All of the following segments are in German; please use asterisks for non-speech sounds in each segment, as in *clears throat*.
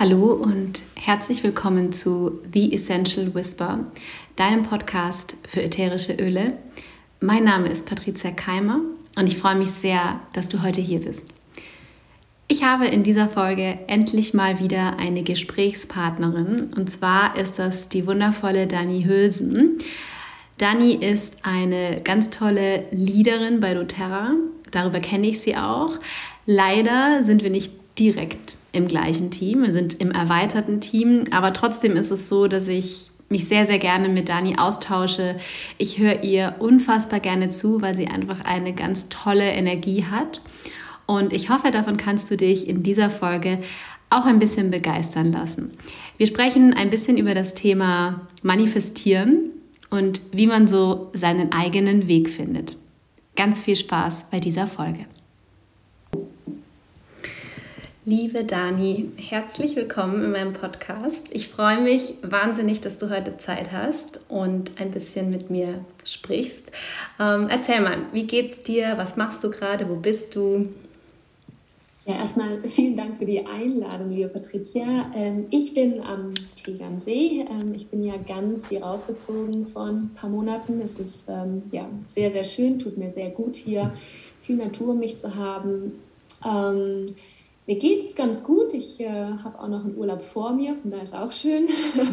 Hallo und herzlich willkommen zu The Essential Whisper, deinem Podcast für ätherische Öle. Mein Name ist Patricia Keimer und ich freue mich sehr, dass du heute hier bist. Ich habe in dieser Folge endlich mal wieder eine Gesprächspartnerin und zwar ist das die wundervolle Dani Hülsen. Dani ist eine ganz tolle Leaderin bei doTERRA. Darüber kenne ich sie auch. Leider sind wir nicht direkt im gleichen Team, wir sind im erweiterten Team, aber trotzdem ist es so, dass ich mich sehr, sehr gerne mit Dani austausche. Ich höre ihr unfassbar gerne zu, weil sie einfach eine ganz tolle Energie hat. Und ich hoffe, davon kannst du dich in dieser Folge auch ein bisschen begeistern lassen. Wir sprechen ein bisschen über das Thema Manifestieren und wie man so seinen eigenen Weg findet. Ganz viel Spaß bei dieser Folge. Liebe Dani, herzlich willkommen in meinem Podcast. Ich freue mich wahnsinnig, dass du heute Zeit hast und ein bisschen mit mir sprichst. Ähm, erzähl mal, wie geht's dir? Was machst du gerade? Wo bist du? Ja, erstmal vielen Dank für die Einladung, liebe Patricia. Ähm, ich bin am Tegernsee. Ähm, ich bin ja ganz hier rausgezogen vor ein paar Monaten. Es ist ähm, ja, sehr, sehr schön, tut mir sehr gut hier, viel Natur um mich zu haben. Mir geht es ganz gut. Ich äh, habe auch noch einen Urlaub vor mir, von daher ist auch schön.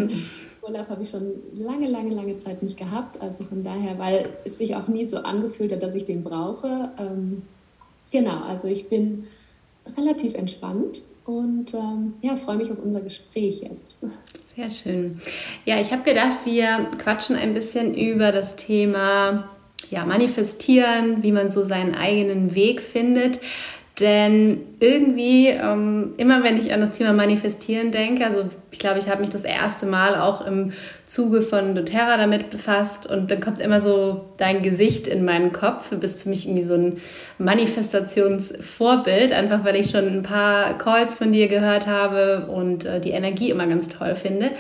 *laughs* Urlaub habe ich schon lange, lange, lange Zeit nicht gehabt. Also von daher, weil es sich auch nie so angefühlt hat, dass ich den brauche. Ähm, genau, also ich bin relativ entspannt und ähm, ja, freue mich auf unser Gespräch jetzt. Sehr schön. Ja, ich habe gedacht, wir quatschen ein bisschen über das Thema ja, Manifestieren, wie man so seinen eigenen Weg findet. Denn irgendwie, ähm, immer wenn ich an das Thema Manifestieren denke, also ich glaube, ich habe mich das erste Mal auch im Zuge von doTERRA damit befasst und dann kommt immer so dein Gesicht in meinen Kopf. Du bist für mich irgendwie so ein Manifestationsvorbild, einfach weil ich schon ein paar Calls von dir gehört habe und äh, die Energie immer ganz toll finde.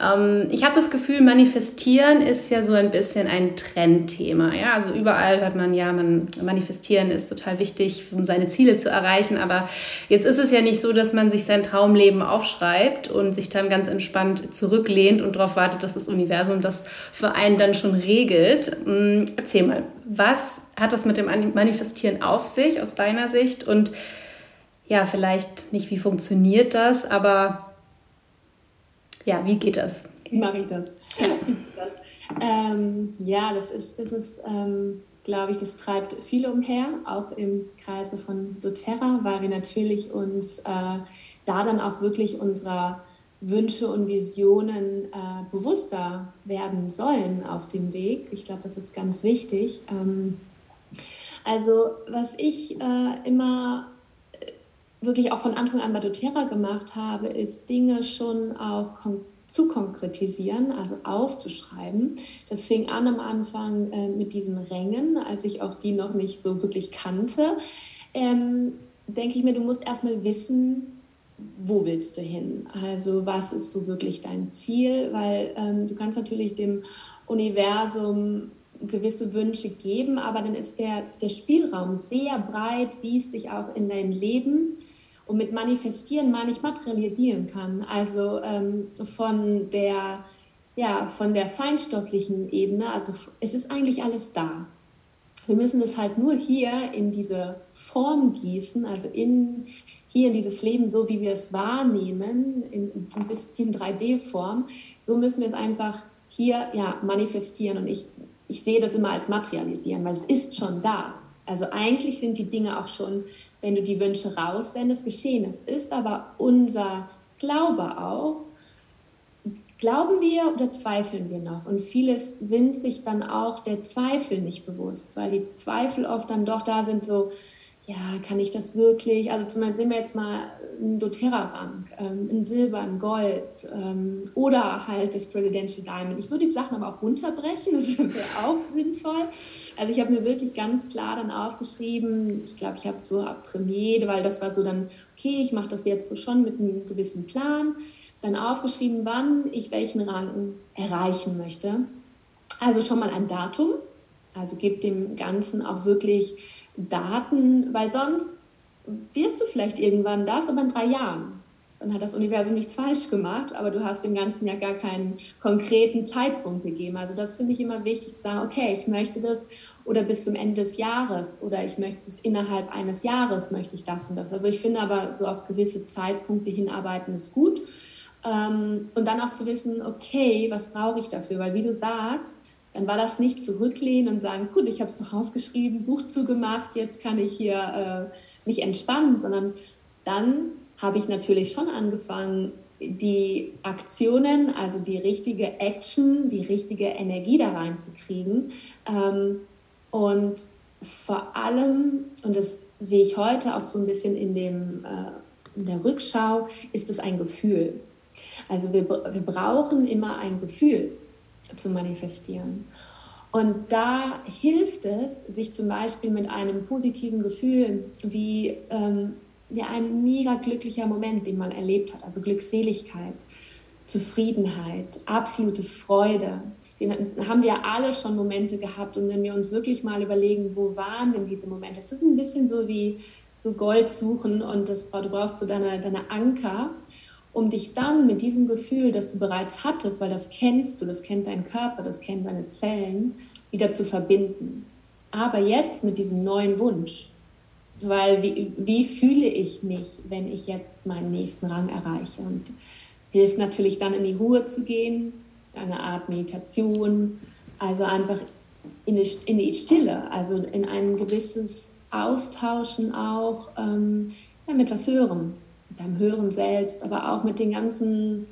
Ähm, ich habe das Gefühl, manifestieren ist ja so ein bisschen ein Trendthema. Ja? Also überall hört man ja, man, manifestieren ist total wichtig, um seine Ziele zu erreichen. Aber jetzt ist es ja nicht so, dass man sich sein Traumleben aufschreibt und sich dann ganz entspannt zurücklehnt und darauf wartet, dass das Universum das für einen dann schon regelt. Ähm, erzähl mal, was hat das mit dem Manifestieren auf sich aus deiner Sicht? Und ja, vielleicht nicht, wie funktioniert das, aber ja, wie geht das? Wie mache ich das? Ja, *laughs* das, ähm, ja, das ist, das ist ähm, glaube ich, das treibt viele umher, auch im Kreise von doTERRA, weil wir natürlich uns äh, da dann auch wirklich unserer Wünsche und Visionen äh, bewusster werden sollen auf dem Weg. Ich glaube, das ist ganz wichtig. Ähm, also was ich äh, immer wirklich auch von Anfang an bei doTERRA gemacht habe, ist Dinge schon auch kon zu konkretisieren, also aufzuschreiben. Das fing an am Anfang äh, mit diesen Rängen, als ich auch die noch nicht so wirklich kannte. Ähm, denke ich mir, du musst erstmal wissen, wo willst du hin? Also was ist so wirklich dein Ziel? Weil ähm, du kannst natürlich dem Universum gewisse Wünsche geben, aber dann ist der, ist der Spielraum sehr breit, wie es sich auch in dein Leben und mit manifestieren meine ich materialisieren kann. Also ähm, von der ja, von der feinstofflichen Ebene, also es ist eigentlich alles da. Wir müssen es halt nur hier in diese Form gießen, also in, hier in dieses Leben, so wie wir es wahrnehmen, in ein bisschen 3D-Form. So müssen wir es einfach hier ja, manifestieren. Und ich, ich sehe das immer als materialisieren, weil es ist schon da. Also eigentlich sind die Dinge auch schon wenn du die Wünsche raussendest, geschehen. Es ist aber unser Glaube auch. Glauben wir oder zweifeln wir noch? Und vieles sind sich dann auch der Zweifel nicht bewusst, weil die Zweifel oft dann doch da sind, so, ja, kann ich das wirklich? Also zum Beispiel nehmen wir jetzt mal ein doTERRA-Bank, ähm, ein Silber, ein Gold ähm, oder halt das Presidential Diamond. Ich würde die Sachen aber auch runterbrechen, *laughs* das wäre auch sinnvoll. Also ich habe mir wirklich ganz klar dann aufgeschrieben, ich glaube, ich habe so ab Premiere, weil das war so dann, okay, ich mache das jetzt so schon mit einem gewissen Plan, dann aufgeschrieben, wann ich welchen Rang erreichen möchte. Also schon mal ein Datum, also gib dem Ganzen auch wirklich Daten, weil sonst wirst du vielleicht irgendwann das, aber in drei Jahren. dann hat das Universum nichts falsch gemacht, aber du hast dem Ganzen ja gar keinen konkreten Zeitpunkt gegeben. Also das finde ich immer wichtig zu sagen, okay, ich möchte das oder bis zum Ende des Jahres oder ich möchte das innerhalb eines Jahres möchte ich das und das. Also ich finde aber so auf gewisse Zeitpunkte hinarbeiten ist gut. Ähm, und dann auch zu wissen, okay, was brauche ich dafür? Weil wie du sagst, dann war das nicht zurücklehnen und sagen, gut, ich habe es doch aufgeschrieben, Buch zugemacht, jetzt kann ich hier äh, mich entspannen, sondern dann habe ich natürlich schon angefangen, die Aktionen, also die richtige Action, die richtige Energie da reinzukriegen. Ähm, und vor allem, und das sehe ich heute auch so ein bisschen in, dem, äh, in der Rückschau, ist es ein Gefühl. Also wir, wir brauchen immer ein Gefühl zu manifestieren. Und da hilft es, sich zum Beispiel mit einem positiven Gefühl wie ähm, ja, ein mega glücklicher Moment, den man erlebt hat, also Glückseligkeit, Zufriedenheit, absolute Freude. Den haben wir alle schon Momente gehabt und wenn wir uns wirklich mal überlegen, wo waren denn diese Momente? Es ist ein bisschen so wie so Gold suchen und das, du brauchst so deine, deine Anker, um dich dann mit diesem Gefühl, das du bereits hattest, weil das kennst du, das kennt dein Körper, das kennen deine Zellen, wieder zu verbinden. Aber jetzt mit diesem neuen Wunsch, weil wie, wie fühle ich mich, wenn ich jetzt meinen nächsten Rang erreiche? Und hilft natürlich dann in die Ruhe zu gehen, eine Art Meditation, also einfach in die, in die Stille, also in ein gewisses Austauschen auch ähm, ja, mit was Hören, mit deinem Hören selbst, aber auch mit den ganzen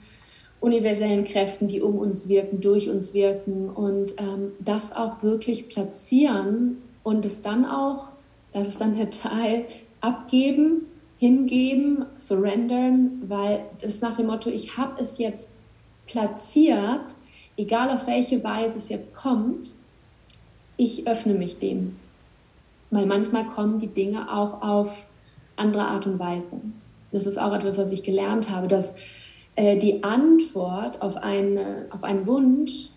universellen Kräften, die um uns wirken, durch uns wirken und ähm, das auch wirklich platzieren und es dann auch das ist dann der Teil abgeben, hingeben, surrendern, weil das nach dem Motto, ich habe es jetzt platziert, egal auf welche Weise es jetzt kommt, ich öffne mich dem. Weil manchmal kommen die Dinge auch auf andere Art und Weise. Das ist auch etwas, was ich gelernt habe, dass äh, die Antwort auf, eine, auf einen Wunsch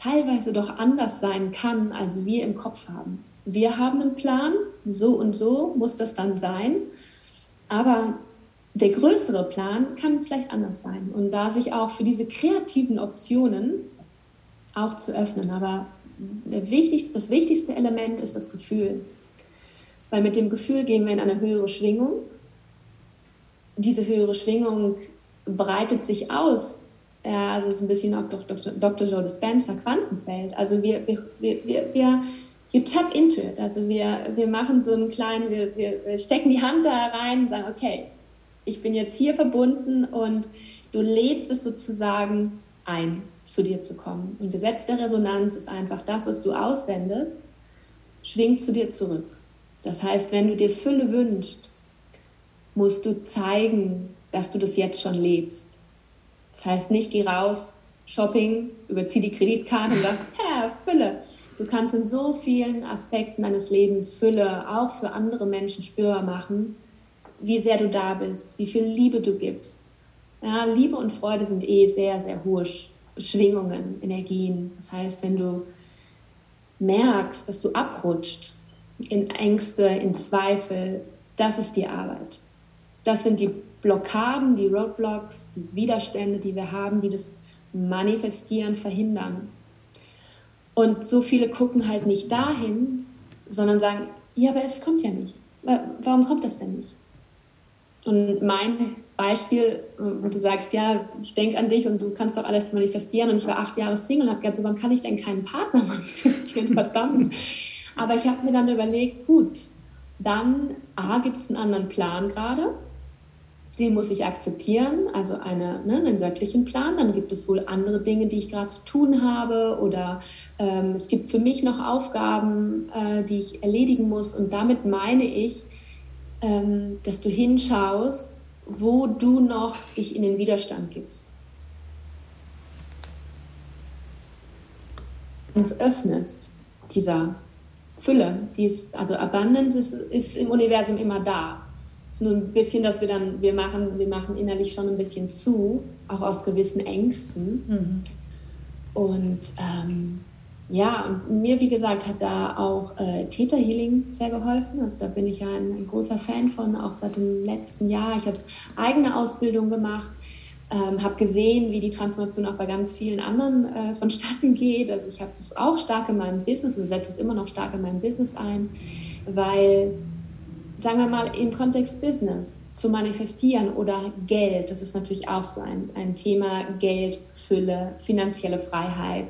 teilweise doch anders sein kann, als wir im Kopf haben wir haben einen Plan, so und so muss das dann sein. Aber der größere Plan kann vielleicht anders sein. Und da sich auch für diese kreativen Optionen auch zu öffnen. Aber wichtigste, das wichtigste Element ist das Gefühl. Weil mit dem Gefühl gehen wir in eine höhere Schwingung. Diese höhere Schwingung breitet sich aus. Ja, also es ist ein bisschen auch Dr. Dr. Joe Dispenza Quantenfeld. Also wir, wir, wir, wir you tap into it. Also wir, wir machen so einen kleinen, wir, wir stecken die Hand da rein und sagen, okay, ich bin jetzt hier verbunden und du lädst es sozusagen ein, zu dir zu kommen. Und Gesetz der Resonanz ist einfach das, was du aussendest, schwingt zu dir zurück. Das heißt, wenn du dir Fülle wünschst, musst du zeigen, dass du das jetzt schon lebst. Das heißt nicht, geh raus, Shopping, überzieh die Kreditkarte und sag, *laughs* ja, Fülle Du kannst in so vielen Aspekten deines Lebens Fülle auch für andere Menschen spürbar machen, wie sehr du da bist, wie viel Liebe du gibst. Ja, Liebe und Freude sind eh sehr, sehr hohe Schwingungen, Energien. Das heißt, wenn du merkst, dass du abrutscht in Ängste, in Zweifel, das ist die Arbeit. Das sind die Blockaden, die Roadblocks, die Widerstände, die wir haben, die das Manifestieren verhindern. Und so viele gucken halt nicht dahin, sondern sagen, ja, aber es kommt ja nicht. Warum kommt das denn nicht? Und mein Beispiel, wo du sagst, ja, ich denke an dich und du kannst doch alles manifestieren und ich war acht Jahre Single und habe gedacht, so, wann kann ich denn keinen Partner *laughs* manifestieren? Verdammt. Aber ich habe mir dann überlegt, gut, dann A, gibt es einen anderen Plan gerade den muss ich akzeptieren, also eine, ne, einen göttlichen Plan. Dann gibt es wohl andere Dinge, die ich gerade zu tun habe oder ähm, es gibt für mich noch Aufgaben, äh, die ich erledigen muss. Und damit meine ich, ähm, dass du hinschaust, wo du noch dich in den Widerstand gibst. Uns öffnest dieser Fülle, die ist, also Abundance ist, ist im Universum immer da. Nur ein bisschen, dass wir dann, wir machen, wir machen innerlich schon ein bisschen zu, auch aus gewissen Ängsten. Mhm. Und ähm, ja, und mir, wie gesagt, hat da auch äh, Theta Healing sehr geholfen. Also da bin ich ja ein, ein großer Fan von, auch seit dem letzten Jahr. Ich habe eigene Ausbildung gemacht, ähm, habe gesehen, wie die Transformation auch bei ganz vielen anderen äh, vonstatten geht. Also ich habe das auch stark in meinem Business und setze es immer noch stark in meinem Business ein, weil sagen wir mal, im Kontext Business zu manifestieren oder Geld, das ist natürlich auch so ein, ein Thema, Geld, Fülle, finanzielle Freiheit.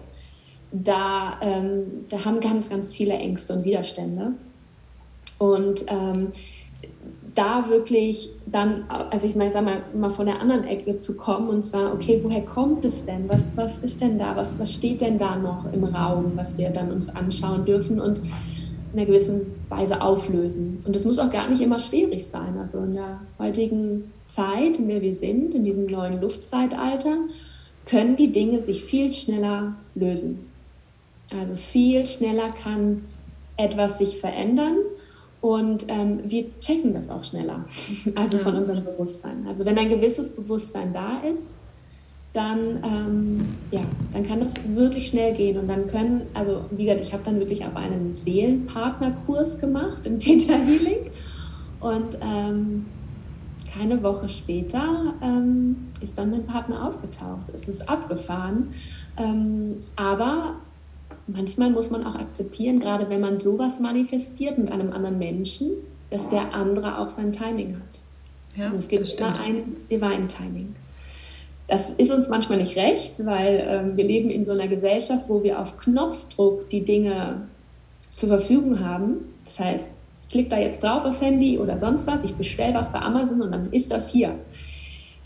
Da, ähm, da haben ganz, ganz viele Ängste und Widerstände. Und ähm, da wirklich dann, also ich meine, sag mal, mal von der anderen Ecke zu kommen und sagen, okay, woher kommt es denn? Was, was ist denn da? Was, was steht denn da noch im Raum, was wir dann uns anschauen dürfen? Und in einer gewissen Weise auflösen. Und das muss auch gar nicht immer schwierig sein. Also in der heutigen Zeit, in der wir sind, in diesem neuen Luftzeitalter, können die Dinge sich viel schneller lösen. Also viel schneller kann etwas sich verändern und ähm, wir checken das auch schneller, *laughs* also von unserem Bewusstsein. Also wenn ein gewisses Bewusstsein da ist, dann, ähm, ja, dann kann das wirklich schnell gehen. Und dann können, also wie gesagt, ich habe dann wirklich auch einen Seelenpartnerkurs gemacht im *laughs* Theta Healing. Und ähm, keine Woche später ähm, ist dann mein Partner aufgetaucht. Es ist abgefahren. Ähm, aber manchmal muss man auch akzeptieren, gerade wenn man sowas manifestiert mit einem anderen Menschen, dass der andere auch sein Timing hat. Ja, Und es gibt immer ein Divine Timing. Das ist uns manchmal nicht recht, weil ähm, wir leben in so einer Gesellschaft, wo wir auf Knopfdruck die Dinge zur Verfügung haben. Das heißt, ich klicke da jetzt drauf aufs Handy oder sonst was, ich bestelle was bei Amazon und dann ist das hier.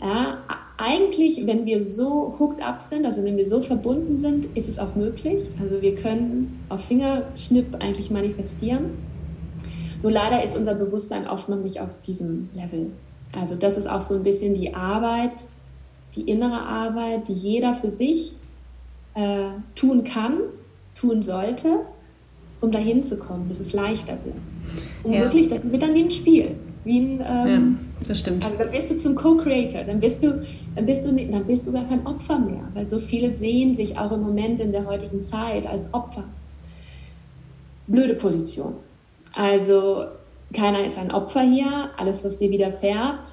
Ja, eigentlich, wenn wir so hooked up sind, also wenn wir so verbunden sind, ist es auch möglich. Also wir können auf Fingerschnipp eigentlich manifestieren. Nur leider ist unser Bewusstsein oft noch nicht auf diesem Level. Also das ist auch so ein bisschen die Arbeit, die innere Arbeit, die jeder für sich äh, tun kann, tun sollte, um dahin zu kommen, dass es leichter wird. Und ja. wirklich, das wird dann wie ein Spiel. Wie ein, ähm, ja, das stimmt. Also dann bist du zum Co-Creator, dann bist du, dann bist du, dann bist du gar kein Opfer mehr, weil so viele sehen sich auch im Moment in der heutigen Zeit als Opfer. Blöde Position. Also keiner ist ein Opfer hier. Alles, was dir widerfährt,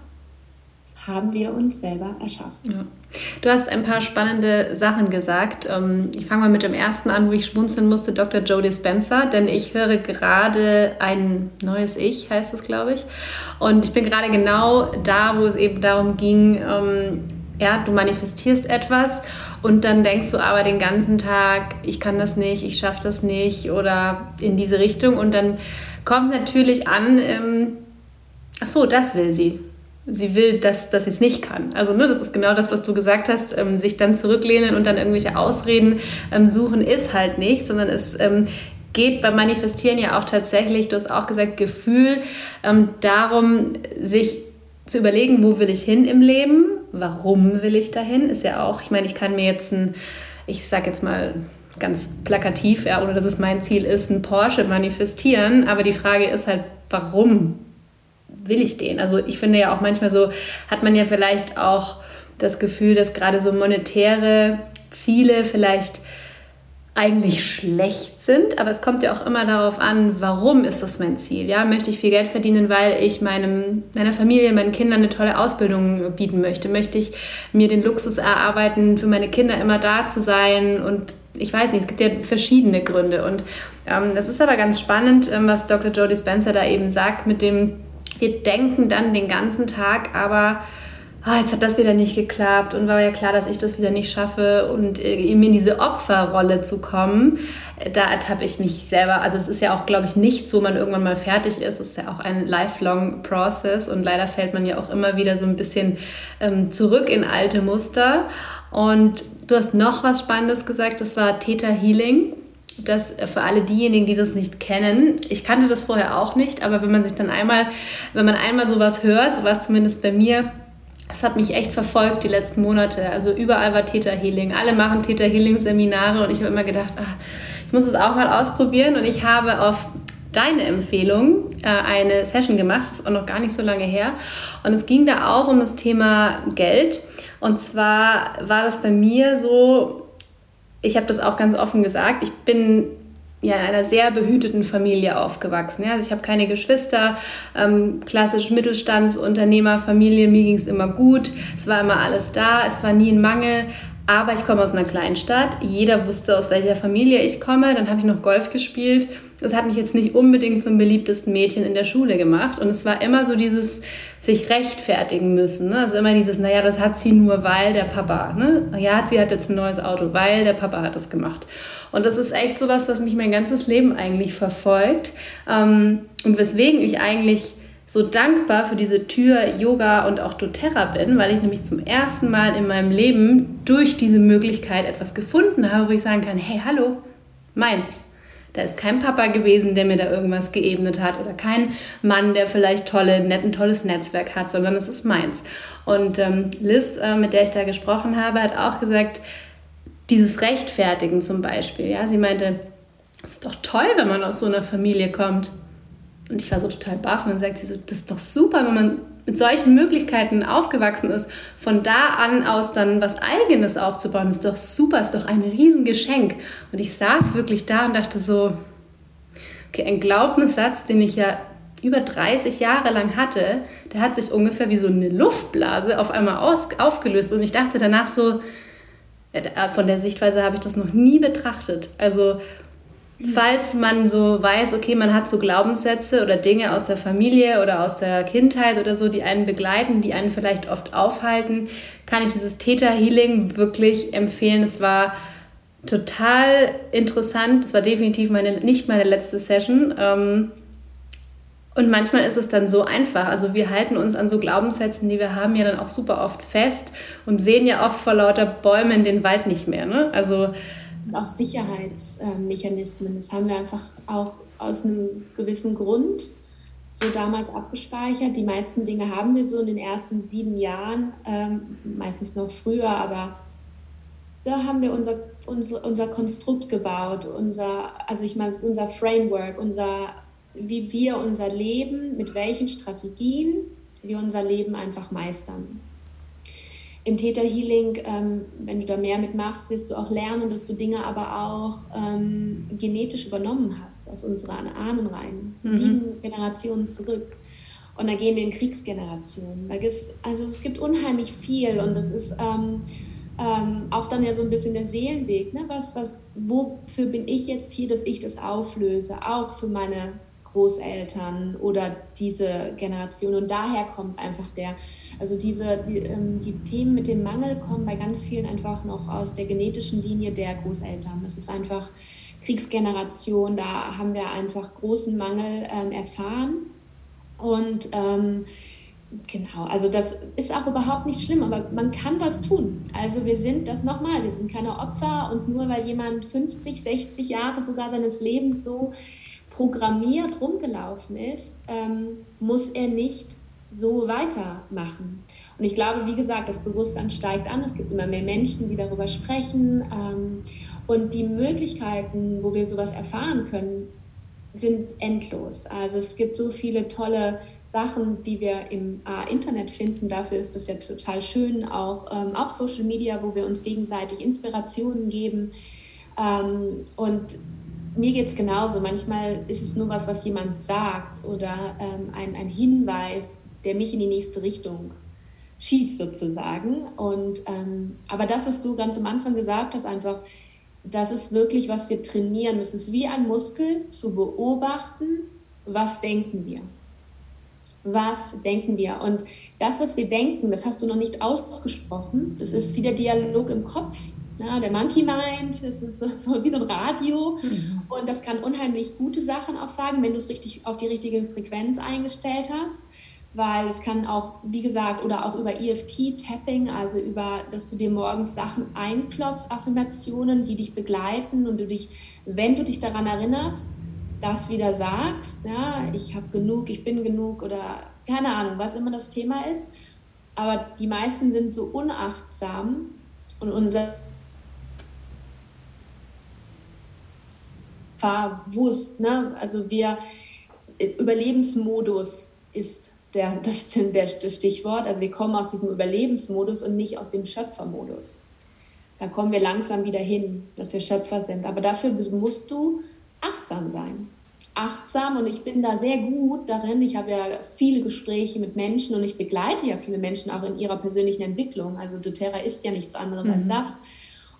haben wir uns selber erschaffen. Ja. Du hast ein paar spannende Sachen gesagt. Ähm, ich fange mal mit dem ersten an, wo ich schmunzeln musste, Dr. Joe Dispenza, denn ich höre gerade ein neues Ich, heißt es, glaube ich. Und ich bin gerade genau da, wo es eben darum ging, ähm, ja, du manifestierst etwas und dann denkst du aber den ganzen Tag, ich kann das nicht, ich schaffe das nicht oder in diese Richtung. Und dann kommt natürlich an, ähm, ach so, das will sie sie will, dass, dass sie es nicht kann. Also ne, das ist genau das, was du gesagt hast, ähm, sich dann zurücklehnen und dann irgendwelche Ausreden ähm, suchen, ist halt nicht, sondern es ähm, geht beim Manifestieren ja auch tatsächlich, du hast auch gesagt, Gefühl ähm, darum, sich zu überlegen, wo will ich hin im Leben, warum will ich dahin, ist ja auch, ich meine, ich kann mir jetzt ein, ich sag jetzt mal, ganz plakativ, ja, ohne dass es mein Ziel ist, ein Porsche manifestieren. Aber die Frage ist halt, warum will ich den? Also ich finde ja auch manchmal so, hat man ja vielleicht auch das Gefühl, dass gerade so monetäre Ziele vielleicht eigentlich schlecht sind, aber es kommt ja auch immer darauf an, warum ist das mein Ziel? Ja, möchte ich viel Geld verdienen, weil ich meinem, meiner Familie, meinen Kindern eine tolle Ausbildung bieten möchte? Möchte ich mir den Luxus erarbeiten, für meine Kinder immer da zu sein? Und ich weiß nicht, es gibt ja verschiedene Gründe. Und ähm, das ist aber ganz spannend, ähm, was Dr. Jodie Spencer da eben sagt mit dem, wir denken dann den ganzen Tag, aber oh, jetzt hat das wieder nicht geklappt und war ja klar, dass ich das wieder nicht schaffe und äh, eben in diese Opferrolle zu kommen, da ertappe ich mich selber. Also es ist ja auch, glaube ich, nicht so, man irgendwann mal fertig ist. Es ist ja auch ein lifelong Process und leider fällt man ja auch immer wieder so ein bisschen ähm, zurück in alte Muster. Und du hast noch was Spannendes gesagt, das war Theta Healing das für alle diejenigen, die das nicht kennen, ich kannte das vorher auch nicht, aber wenn man sich dann einmal, wenn man einmal sowas hört, so war es zumindest bei mir, das hat mich echt verfolgt die letzten Monate. Also überall war Theta Healing. Alle machen Theta Healing Seminare und ich habe immer gedacht, ach, ich muss es auch mal ausprobieren. Und ich habe auf deine Empfehlung äh, eine Session gemacht, das ist auch noch gar nicht so lange her. Und es ging da auch um das Thema Geld. Und zwar war das bei mir so, ich habe das auch ganz offen gesagt, ich bin ja, in einer sehr behüteten Familie aufgewachsen. Ja? Also ich habe keine Geschwister, ähm, klassisch Mittelstandsunternehmerfamilie, mir ging es immer gut, es war immer alles da, es war nie ein Mangel. Aber ich komme aus einer kleinen Stadt. Jeder wusste, aus welcher Familie ich komme. Dann habe ich noch Golf gespielt. Das hat mich jetzt nicht unbedingt zum beliebtesten Mädchen in der Schule gemacht. Und es war immer so dieses sich rechtfertigen müssen. Ne? Also immer dieses, naja, das hat sie nur, weil der Papa. Ne? Ja, sie hat jetzt ein neues Auto, weil der Papa hat das gemacht. Und das ist echt sowas, was mich mein ganzes Leben eigentlich verfolgt. Ähm, und weswegen ich eigentlich so dankbar für diese Tür Yoga und auch doTERRA bin, weil ich nämlich zum ersten Mal in meinem Leben durch diese Möglichkeit etwas gefunden habe, wo ich sagen kann, hey, hallo, meins. Da ist kein Papa gewesen, der mir da irgendwas geebnet hat oder kein Mann, der vielleicht tolle, nett, ein tolles Netzwerk hat, sondern es ist meins. Und ähm, Liz, äh, mit der ich da gesprochen habe, hat auch gesagt, dieses Rechtfertigen zum Beispiel. Ja, sie meinte, es ist doch toll, wenn man aus so einer Familie kommt. Und ich war so total baff und dann sagt sie so, das ist doch super, wenn man mit solchen Möglichkeiten aufgewachsen ist, von da an aus dann was Eigenes aufzubauen, ist doch super, ist doch ein Riesengeschenk. Und ich saß wirklich da und dachte so, okay, ein Glaubenssatz, den ich ja über 30 Jahre lang hatte, der hat sich ungefähr wie so eine Luftblase auf einmal aus, aufgelöst. Und ich dachte danach so, von der Sichtweise habe ich das noch nie betrachtet. Also falls man so weiß, okay, man hat so Glaubenssätze oder Dinge aus der Familie oder aus der Kindheit oder so, die einen begleiten, die einen vielleicht oft aufhalten, kann ich dieses Theta-Healing wirklich empfehlen. Es war total interessant. Es war definitiv meine, nicht meine letzte Session. Ähm, und manchmal ist es dann so einfach. Also wir halten uns an so Glaubenssätzen, die wir haben, ja dann auch super oft fest und sehen ja oft vor lauter Bäumen den Wald nicht mehr. Ne? Also auch Sicherheitsmechanismen. Das haben wir einfach auch aus einem gewissen Grund so damals abgespeichert. Die meisten Dinge haben wir so in den ersten sieben Jahren, ähm, meistens noch früher, aber da haben wir unser, unser, unser Konstrukt gebaut, unser, also ich meine, unser Framework, unser, wie wir unser Leben, mit welchen Strategien wir unser Leben einfach meistern im Theta Healing, ähm, wenn du da mehr mitmachst, wirst du auch lernen, dass du Dinge aber auch ähm, genetisch übernommen hast aus unseren Ahnenreihen, mhm. sieben Generationen zurück. Und da gehen wir in Kriegsgenerationen. Da gibt's, also es gibt unheimlich viel und das ist ähm, ähm, auch dann ja so ein bisschen der Seelenweg. Ne? Was, was, wofür bin ich jetzt hier, dass ich das auflöse? Auch für meine Großeltern oder diese Generation. Und daher kommt einfach der, also diese, die, ähm, die, Themen mit dem Mangel kommen bei ganz vielen einfach noch aus der genetischen Linie der Großeltern. Das ist einfach Kriegsgeneration, da haben wir einfach großen Mangel ähm, erfahren. Und ähm, Genau, also das ist auch überhaupt nicht schlimm, aber man kann was tun. Also wir sind das nochmal, wir sind keine Opfer und nur weil jemand 50, 60 Jahre sogar seines Lebens so programmiert rumgelaufen ist, ähm, muss er nicht so weitermachen. Und ich glaube, wie gesagt, das Bewusstsein steigt an. Es gibt immer mehr Menschen, die darüber sprechen. Ähm, und die Möglichkeiten, wo wir sowas erfahren können, sind endlos. Also es gibt so viele tolle Sachen, die wir im äh, Internet finden. Dafür ist das ja total schön, auch ähm, auf Social Media, wo wir uns gegenseitig Inspirationen geben. Ähm, und mir geht es genauso. Manchmal ist es nur was, was jemand sagt oder ähm, ein, ein Hinweis, der mich in die nächste Richtung schießt sozusagen. Und, ähm, aber das, was du ganz am Anfang gesagt hast, einfach, das ist wirklich, was wir trainieren müssen. Es ist wie ein Muskel zu beobachten, was denken wir. Was denken wir? Und das, was wir denken, das hast du noch nicht ausgesprochen. Das ist wie der Dialog im Kopf. Ja, der Monkey Mind, das ist so wie so ein Radio mhm. und das kann unheimlich gute Sachen auch sagen, wenn du es richtig auf die richtige Frequenz eingestellt hast, weil es kann auch, wie gesagt, oder auch über EFT-Tapping, also über, dass du dir morgens Sachen einklopfst, Affirmationen, die dich begleiten und du dich, wenn du dich daran erinnerst, das wieder sagst, ja, ich habe genug, ich bin genug oder keine Ahnung, was immer das Thema ist. Aber die meisten sind so unachtsam und unser verwusst. Ne? Also wir, Überlebensmodus ist der, *laughs* das, der, das Stichwort. Also wir kommen aus diesem Überlebensmodus und nicht aus dem Schöpfermodus. Da kommen wir langsam wieder hin, dass wir Schöpfer sind. Aber dafür musst du achtsam sein. Achtsam und ich bin da sehr gut darin. Ich habe ja viele Gespräche mit Menschen und ich begleite ja viele Menschen auch in ihrer persönlichen Entwicklung. Also doTERRA ist ja nichts anderes mhm. als das.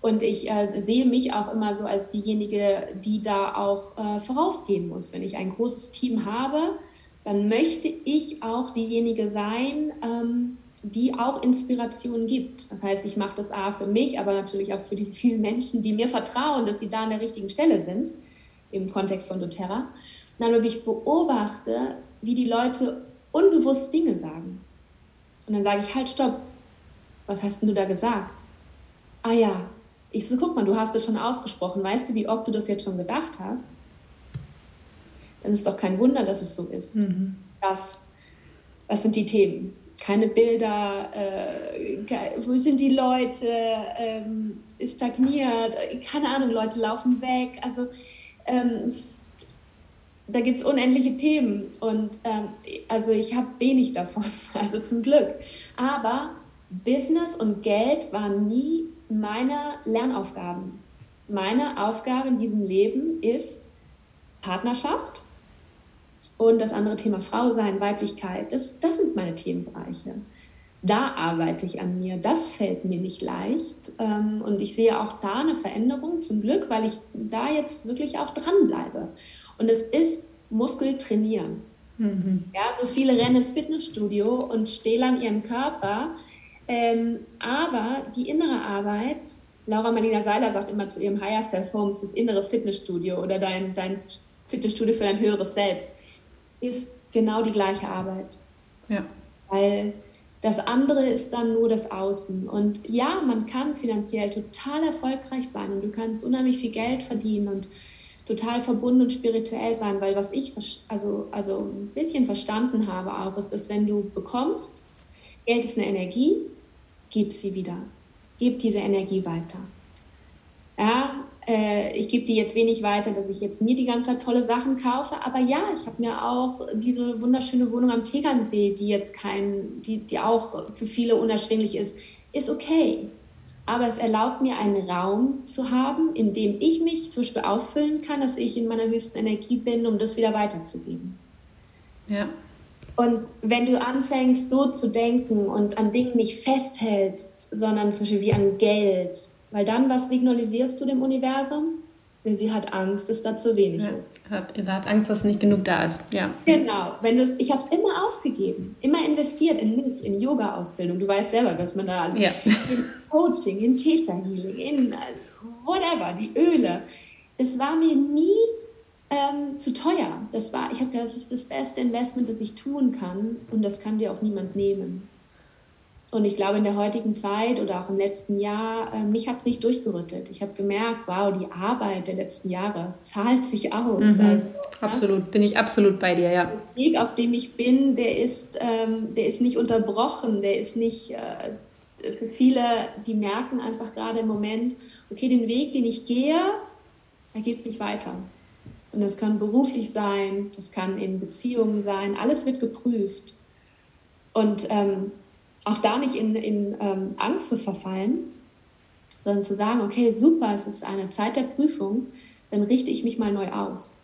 Und ich äh, sehe mich auch immer so als diejenige, die da auch äh, vorausgehen muss. Wenn ich ein großes Team habe, dann möchte ich auch diejenige sein, ähm, die auch Inspiration gibt. Das heißt, ich mache das A für mich, aber natürlich auch für die vielen Menschen, die mir vertrauen, dass sie da an der richtigen Stelle sind, im Kontext von doTERRA. Dann, wenn ich beobachte, wie die Leute unbewusst Dinge sagen. Und dann sage ich, halt, stopp, was hast denn du da gesagt? Ah ja, ich so, guck mal, du hast es schon ausgesprochen. Weißt du, wie oft du das jetzt schon gedacht hast? Dann ist doch kein Wunder, dass es so ist. Mhm. Das, was sind die Themen? keine Bilder, äh, wo sind die Leute, ähm, ist stagniert, keine Ahnung, Leute laufen weg. Also ähm, da gibt es unendliche Themen und ähm, also ich habe wenig davon, *laughs* also zum Glück. Aber Business und Geld waren nie meine Lernaufgaben. Meine Aufgabe in diesem Leben ist Partnerschaft, und das andere Thema Frau sein, Weiblichkeit, das, das sind meine Themenbereiche. Da arbeite ich an mir. Das fällt mir nicht leicht. Ähm, und ich sehe auch da eine Veränderung, zum Glück, weil ich da jetzt wirklich auch dranbleibe. Und es ist Muskel trainieren. Mhm. Ja, so viele rennen ins Fitnessstudio und stehlen an ihrem Körper. Ähm, aber die innere Arbeit, Laura Marlina Seiler sagt immer zu ihrem Higher Self Home, ist das innere Fitnessstudio oder dein, dein Fitnessstudio für dein höheres Selbst ist genau die gleiche Arbeit. Ja. Weil das andere ist dann nur das Außen. Und ja, man kann finanziell total erfolgreich sein und du kannst unheimlich viel Geld verdienen und total verbunden und spirituell sein, weil was ich also, also ein bisschen verstanden habe auch, ist, dass wenn du bekommst, Geld ist eine Energie, gib sie wieder. Gib diese Energie weiter. Ja, äh, ich gebe die jetzt wenig weiter, dass ich jetzt mir die ganze Zeit tolle Sachen kaufe. Aber ja, ich habe mir auch diese wunderschöne Wohnung am Tegernsee, die jetzt kein, die, die auch für viele unerschwinglich ist, ist okay. Aber es erlaubt mir einen Raum zu haben, in dem ich mich zum Beispiel auffüllen kann, dass ich in meiner höchsten Energie bin, um das wieder weiterzugeben. Ja. Und wenn du anfängst, so zu denken und an Dingen nicht festhältst, sondern zum Beispiel wie an Geld weil dann, was signalisierst du dem Universum? Sie hat Angst, dass da zu wenig ja, ist. Hat, sie hat Angst, dass nicht genug da ist. Ja. Genau. Wenn ich habe es immer ausgegeben, immer investiert in mich, in Yoga-Ausbildung. Du weißt selber, was man da ja. in Coaching, in Theta Healing, in äh, whatever, die Öle. Es war mir nie ähm, zu teuer. Das war, ich habe gedacht, das ist das beste Investment, das ich tun kann und das kann dir auch niemand nehmen. Und ich glaube, in der heutigen Zeit oder auch im letzten Jahr, äh, mich hat es nicht durchgerüttelt. Ich habe gemerkt, wow, die Arbeit der letzten Jahre zahlt sich aus. Mhm, also, absolut, ja? bin ich absolut bei dir, ja. Der Weg, auf dem ich bin, der ist, ähm, der ist nicht unterbrochen, der ist nicht, äh, für viele, die merken einfach gerade im Moment, okay, den Weg, den ich gehe, da geht es nicht weiter. Und das kann beruflich sein, das kann in Beziehungen sein, alles wird geprüft. Und ähm, auch da nicht in, in ähm, Angst zu verfallen, sondern zu sagen, okay, super, es ist eine Zeit der Prüfung, dann richte ich mich mal neu aus.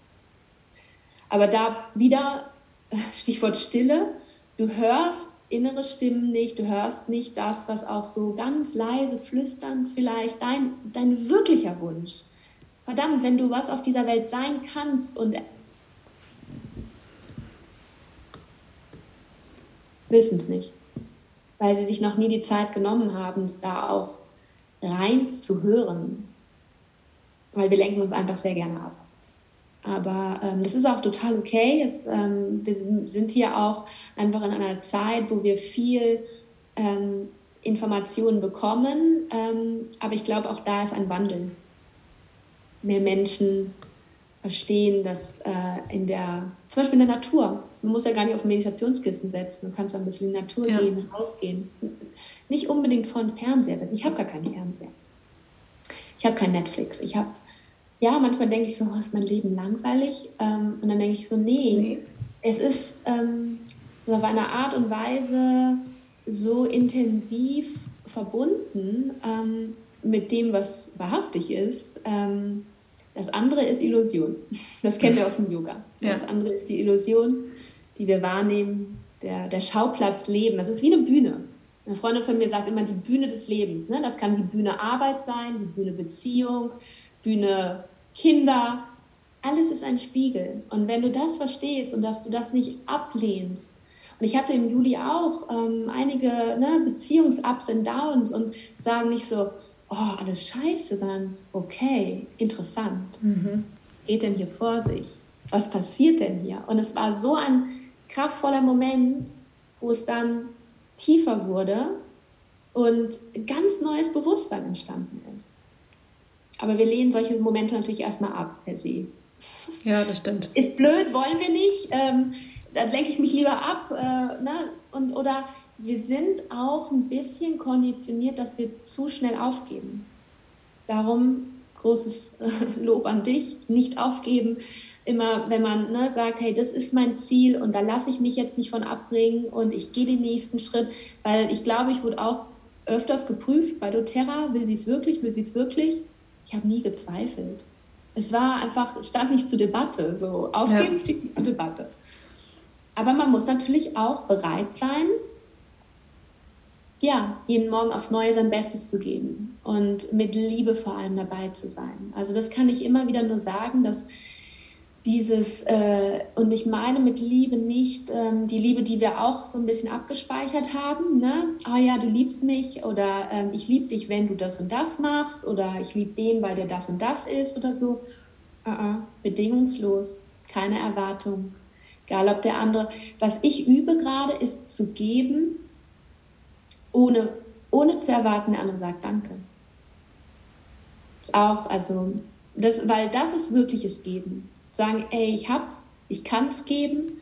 Aber da wieder, *laughs* Stichwort Stille, du hörst innere Stimmen nicht, du hörst nicht das, was auch so ganz leise flüstern vielleicht, dein, dein wirklicher Wunsch. Verdammt, wenn du was auf dieser Welt sein kannst und wissen es nicht weil sie sich noch nie die Zeit genommen haben, da auch rein zu hören. Weil wir lenken uns einfach sehr gerne ab. Aber ähm, das ist auch total okay. Es, ähm, wir sind hier auch einfach in einer Zeit, wo wir viel ähm, Informationen bekommen. Ähm, aber ich glaube, auch da ist ein Wandel. Mehr Menschen verstehen, dass äh, in der, zum Beispiel in der Natur, man muss ja gar nicht auf ein Meditationskissen setzen, du kannst ein bisschen in die Natur ja. gehen, rausgehen. Nicht unbedingt vor den Fernseher setzen. Ich habe gar keinen Fernseher. Ich habe kein Netflix. Ich habe, ja, manchmal denke ich so, oh, ist mein Leben langweilig? Ähm, und dann denke ich so, nee, nee. es ist ähm, so auf eine Art und Weise so intensiv verbunden, ähm, mit dem, was wahrhaftig ist. Ähm, das andere ist Illusion. Das kennen wir aus dem Yoga. Ja. Das andere ist die Illusion, die wir wahrnehmen, der, der Schauplatz Leben. Das ist wie eine Bühne. Eine Freundin von mir sagt immer die Bühne des Lebens. Ne? Das kann die Bühne Arbeit sein, die Bühne Beziehung, Bühne Kinder. Alles ist ein Spiegel. Und wenn du das verstehst und dass du das nicht ablehnst, und ich hatte im Juli auch ähm, einige ne, Beziehungs-Ups und Downs und sagen nicht so, oh, alles scheiße, sondern okay, interessant. Mhm. Geht denn hier vor sich? Was passiert denn hier? Und es war so ein kraftvoller Moment, wo es dann tiefer wurde und ganz neues Bewusstsein entstanden ist. Aber wir lehnen solche Momente natürlich erstmal ab, per se. *laughs* Ja, das stimmt. Ist blöd, wollen wir nicht. Ähm, da lenke ich mich lieber ab. Äh, ne? und, oder wir sind auch ein bisschen konditioniert, dass wir zu schnell aufgeben. Darum großes Lob an dich, nicht aufgeben. Immer wenn man ne, sagt, hey, das ist mein Ziel und da lasse ich mich jetzt nicht von abbringen und ich gehe den nächsten Schritt, weil ich glaube, ich wurde auch öfters geprüft bei doTERRA, will sie es wirklich, will sie es wirklich? Ich habe nie gezweifelt. Es war einfach, stand nicht zur Debatte. So, aufgeben ja. steht nicht zur Debatte. Aber man muss natürlich auch bereit sein, ja, jeden Morgen aufs Neue sein Bestes zu geben und mit Liebe vor allem dabei zu sein. Also das kann ich immer wieder nur sagen, dass dieses, äh, und ich meine mit Liebe nicht ähm, die Liebe, die wir auch so ein bisschen abgespeichert haben, ne? Ah ja, du liebst mich oder ähm, ich liebe dich, wenn du das und das machst oder ich liebe den, weil der das und das ist oder so. Uh -uh. Bedingungslos, keine Erwartung. Egal ob der andere. Was ich übe gerade, ist zu geben, ohne, ohne zu erwarten, der andere sagt Danke. Ist auch, also, das, weil das ist wirkliches Geben. Sagen, ey, ich hab's, ich kann's geben,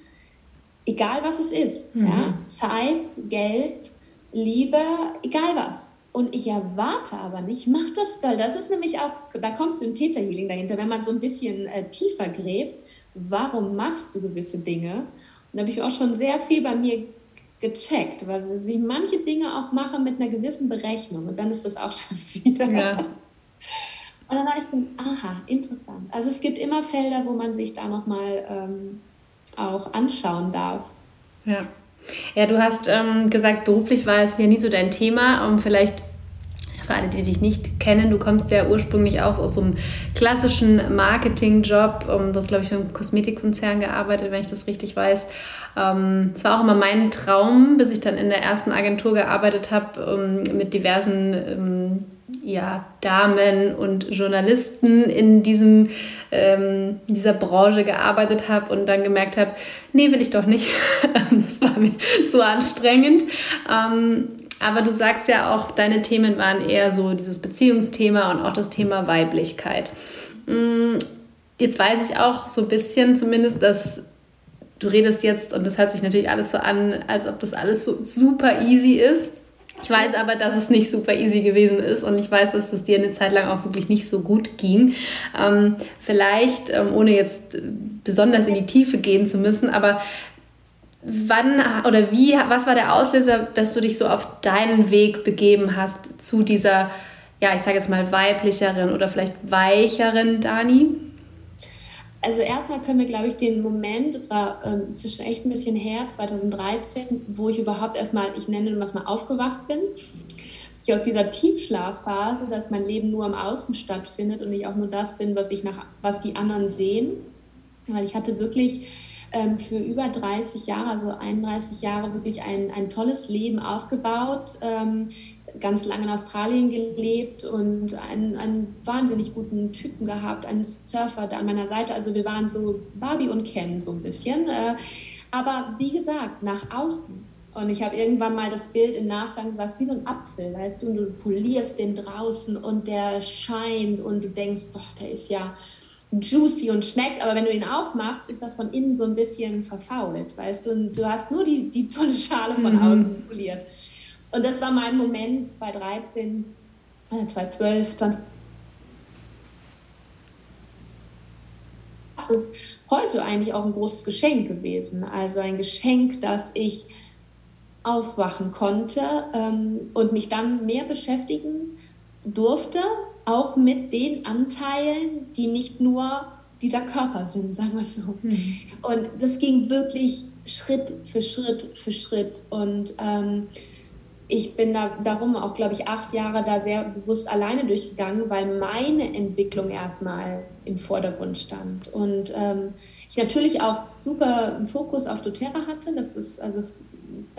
egal was es ist. Mhm. Ja? Zeit, Geld, Liebe, egal was. Und ich erwarte aber nicht, mach das doll. Das ist nämlich auch, da kommst du im Täterhealing dahinter, wenn man so ein bisschen äh, tiefer gräbt, warum machst du gewisse Dinge? Und da habe ich auch schon sehr viel bei mir gecheckt, weil sie manche Dinge auch machen mit einer gewissen Berechnung und dann ist das auch *laughs* schon wieder. Ja. Und dann habe ich gedacht, aha, interessant. Also es gibt immer Felder, wo man sich da nochmal ähm, auch anschauen darf. Ja. Ja, du hast ähm, gesagt, beruflich war es ja nie so dein Thema. Um vielleicht für alle, die dich nicht kennen, du kommst ja ursprünglich auch aus so einem klassischen Marketingjob. Um, du hast, glaube ich, für einen Kosmetikkonzern gearbeitet, wenn ich das richtig weiß. Ähm, es war auch immer mein Traum, bis ich dann in der ersten Agentur gearbeitet habe, um, mit diversen ähm, ja, Damen und Journalisten in diesem, ähm, dieser Branche gearbeitet habe und dann gemerkt habe, nee, will ich doch nicht. *laughs* das war mir zu anstrengend. Ähm, aber du sagst ja auch, deine Themen waren eher so dieses Beziehungsthema und auch das Thema Weiblichkeit. Mm, jetzt weiß ich auch so ein bisschen zumindest, dass du redest jetzt, und das hört sich natürlich alles so an, als ob das alles so super easy ist. Ich weiß aber, dass es nicht super easy gewesen ist und ich weiß, dass es dir eine Zeit lang auch wirklich nicht so gut ging. Ähm, vielleicht, ähm, ohne jetzt besonders in die Tiefe gehen zu müssen, aber wann oder wie, was war der Auslöser, dass du dich so auf deinen Weg begeben hast zu dieser, ja, ich sage jetzt mal weiblicheren oder vielleicht weicheren Dani? Also erstmal können wir, glaube ich, den Moment, das war ähm, schon echt ein bisschen her, 2013, wo ich überhaupt erstmal, ich nenne das mal aufgewacht bin. Ich aus dieser Tiefschlafphase, dass mein Leben nur im Außen stattfindet und ich auch nur das bin, was ich nach, was die anderen sehen. Weil ich hatte wirklich ähm, für über 30 Jahre, also 31 Jahre, wirklich ein, ein tolles Leben aufgebaut. Ähm, ganz lange in Australien gelebt und einen, einen wahnsinnig guten Typen gehabt, einen Surfer an meiner Seite. Also wir waren so Barbie und Ken so ein bisschen. Äh, aber wie gesagt, nach außen. Und ich habe irgendwann mal das Bild im Nachgang gesagt, wie so ein Apfel, weißt du, und du polierst den draußen und der scheint und du denkst, doch, der ist ja juicy und schmeckt, aber wenn du ihn aufmachst, ist er von innen so ein bisschen verfault, weißt du, und du hast nur die, die tolle Schale von mhm. außen poliert. Und das war mein Moment 2013, 2012, 20. Das ist heute eigentlich auch ein großes Geschenk gewesen. Also ein Geschenk, dass ich aufwachen konnte ähm, und mich dann mehr beschäftigen durfte, auch mit den Anteilen, die nicht nur dieser Körper sind, sagen wir es so. Mhm. Und das ging wirklich Schritt für Schritt für Schritt. Und ähm, ich bin da darum auch, glaube ich, acht Jahre da sehr bewusst alleine durchgegangen, weil meine Entwicklung erstmal im Vordergrund stand. Und ähm, ich natürlich auch super einen Fokus auf doTERRA hatte. Das ist also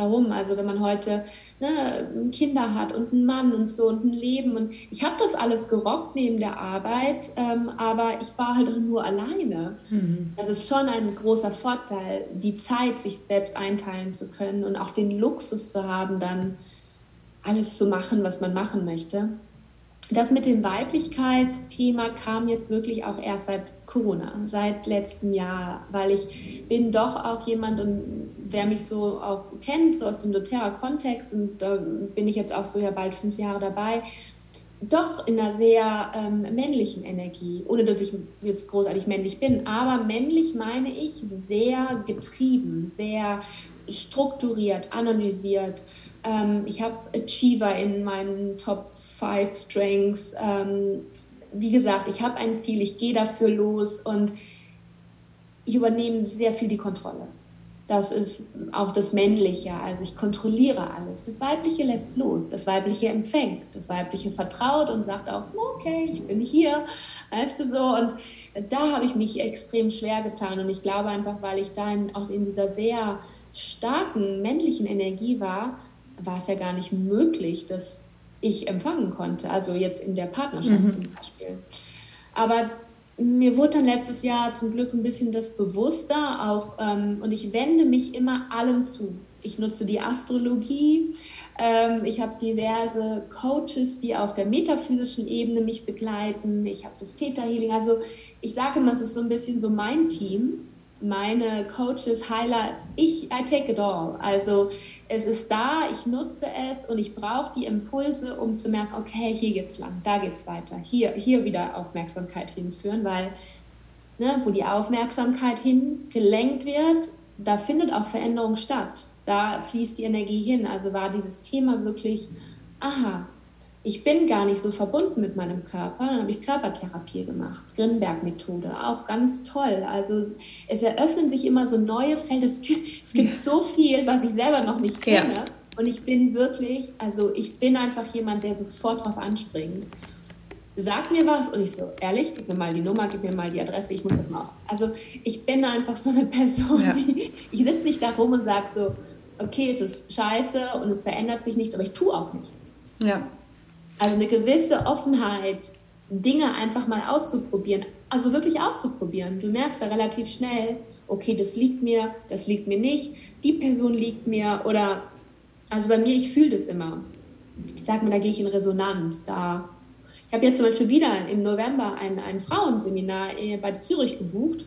darum, also wenn man heute ne, Kinder hat und einen Mann und so und ein Leben und ich habe das alles gerockt neben der Arbeit, ähm, aber ich war halt nur alleine. Mhm. Das ist schon ein großer Vorteil, die Zeit sich selbst einteilen zu können und auch den Luxus zu haben, dann alles zu machen, was man machen möchte. Das mit dem Weiblichkeitsthema kam jetzt wirklich auch erst seit Corona, seit letztem Jahr, weil ich bin doch auch jemand und wer mich so auch kennt, so aus dem doTERRA-Kontext und da bin ich jetzt auch so ja bald fünf Jahre dabei, doch in einer sehr ähm, männlichen Energie, ohne dass ich jetzt großartig männlich bin, aber männlich meine ich sehr getrieben, sehr strukturiert, analysiert, ähm, ich habe Achiever in meinen Top 5 Strengths. Ähm, wie gesagt, ich habe ein Ziel, ich gehe dafür los und ich übernehme sehr viel die Kontrolle. Das ist auch das Männliche, also ich kontrolliere alles. Das Weibliche lässt los, das Weibliche empfängt, das Weibliche vertraut und sagt auch, okay, ich bin hier, weißt du so. Und da habe ich mich extrem schwer getan und ich glaube einfach, weil ich da auch in dieser sehr starken männlichen Energie war, war es ja gar nicht möglich, dass ich empfangen konnte. Also jetzt in der Partnerschaft mhm. zum Beispiel. Aber mir wurde dann letztes Jahr zum Glück ein bisschen das bewusster auch ähm, und ich wende mich immer allem zu. Ich nutze die Astrologie. Ähm, ich habe diverse Coaches, die auf der metaphysischen Ebene mich begleiten. Ich habe das Theta Healing. Also ich sage immer, es ist so ein bisschen so mein Team meine Coaches, Heiler, ich, I take it all. Also es ist da, ich nutze es und ich brauche die Impulse, um zu merken, okay, hier geht's lang, da geht's weiter, hier, hier wieder Aufmerksamkeit hinführen, weil ne, wo die Aufmerksamkeit hingelenkt wird, da findet auch Veränderung statt. Da fließt die Energie hin. Also war dieses Thema wirklich, aha, ich bin gar nicht so verbunden mit meinem Körper. Dann habe ich Körpertherapie gemacht, Grinberg-Methode, auch ganz toll. Also es eröffnen sich immer so neue Felder. Es gibt, es gibt so viel, was ich selber noch nicht kenne. Ja. Und ich bin wirklich, also ich bin einfach jemand, der sofort drauf anspringt. Sag mir was und ich so, ehrlich, gib mir mal die Nummer, gib mir mal die Adresse, ich muss das mal auf. Also ich bin einfach so eine Person, ja. die, ich sitze nicht da rum und sage so, okay, es ist scheiße und es verändert sich nichts, aber ich tue auch nichts. Ja. Also eine gewisse Offenheit, Dinge einfach mal auszuprobieren, also wirklich auszuprobieren. Du merkst ja relativ schnell, okay, das liegt mir, das liegt mir nicht, die Person liegt mir oder, also bei mir, ich fühle das immer. Ich sag mal, da gehe ich in Resonanz, da ich habe jetzt zum Beispiel wieder im November ein, ein Frauenseminar äh, bei Zürich gebucht.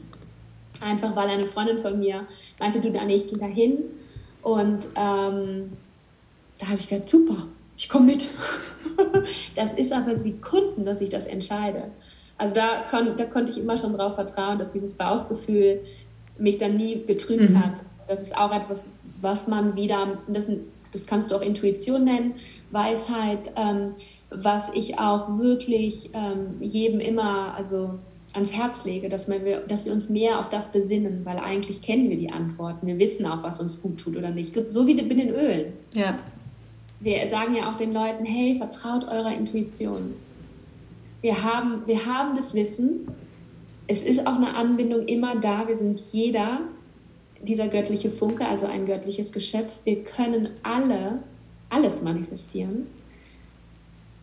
Einfach weil eine Freundin von mir meinte, du Dani, ich gehe da hin. Und ähm, da habe ich gedacht, super, ich komme mit. *laughs* das ist aber Sekunden, dass ich das entscheide. Also da, kon, da konnte ich immer schon darauf vertrauen, dass dieses Bauchgefühl mich dann nie getrübt mhm. hat. Das ist auch etwas, was man wieder, das, das kannst du auch Intuition nennen, Weisheit, ähm, was ich auch wirklich ähm, jedem immer also ans Herz lege, dass wir, dass wir uns mehr auf das besinnen, weil eigentlich kennen wir die Antworten. Wir wissen auch, was uns gut tut oder nicht. So wie mit den Ölen. Ja wir sagen ja auch den Leuten, hey, vertraut eurer Intuition. Wir haben, wir haben das Wissen. Es ist auch eine Anbindung immer da. Wir sind jeder dieser göttliche Funke, also ein göttliches Geschöpf. Wir können alle alles manifestieren.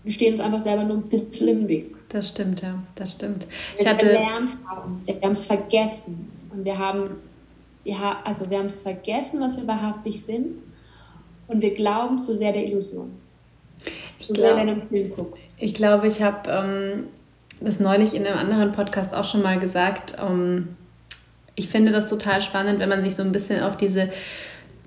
Wir stehen uns einfach selber nur ein bisschen im Weg. Das stimmt, ja, das stimmt. Wir, hatte... wir haben es vergessen. Und wir haben, wir haben, also wir haben es vergessen, was wir wahrhaftig sind und wir glauben zu sehr der Illusion. Ich glaube, ich, glaub, ich habe ähm, das neulich in einem anderen Podcast auch schon mal gesagt. Ähm, ich finde das total spannend, wenn man sich so ein bisschen auf diese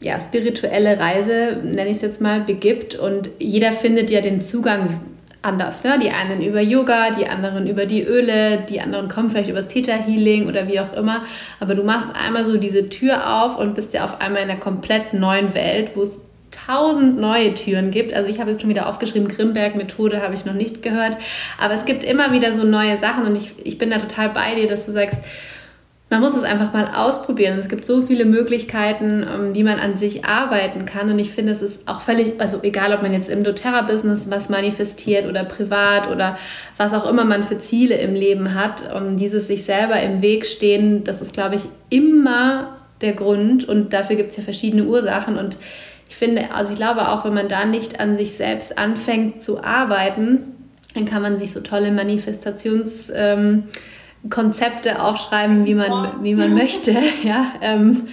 ja, spirituelle Reise, nenne ich es jetzt mal, begibt und jeder findet ja den Zugang anders. Ja? Die einen über Yoga, die anderen über die Öle, die anderen kommen vielleicht über das Theta Healing oder wie auch immer. Aber du machst einmal so diese Tür auf und bist ja auf einmal in einer komplett neuen Welt, wo es tausend neue Türen gibt. Also ich habe jetzt schon wieder aufgeschrieben, Grimberg-Methode habe ich noch nicht gehört. Aber es gibt immer wieder so neue Sachen und ich, ich bin da total bei dir, dass du sagst, man muss es einfach mal ausprobieren. Es gibt so viele Möglichkeiten, wie man an sich arbeiten kann. Und ich finde, es ist auch völlig, also egal, ob man jetzt im doTERRA-Business was manifestiert oder privat oder was auch immer man für Ziele im Leben hat, um dieses sich selber im Weg stehen, das ist, glaube ich, immer der Grund. Und dafür gibt es ja verschiedene Ursachen. Und ich finde, also ich glaube auch, wenn man da nicht an sich selbst anfängt zu arbeiten, dann kann man sich so tolle Manifestations... Ähm, Konzepte aufschreiben, wie man, wie man möchte. *laughs* Ja, ähm.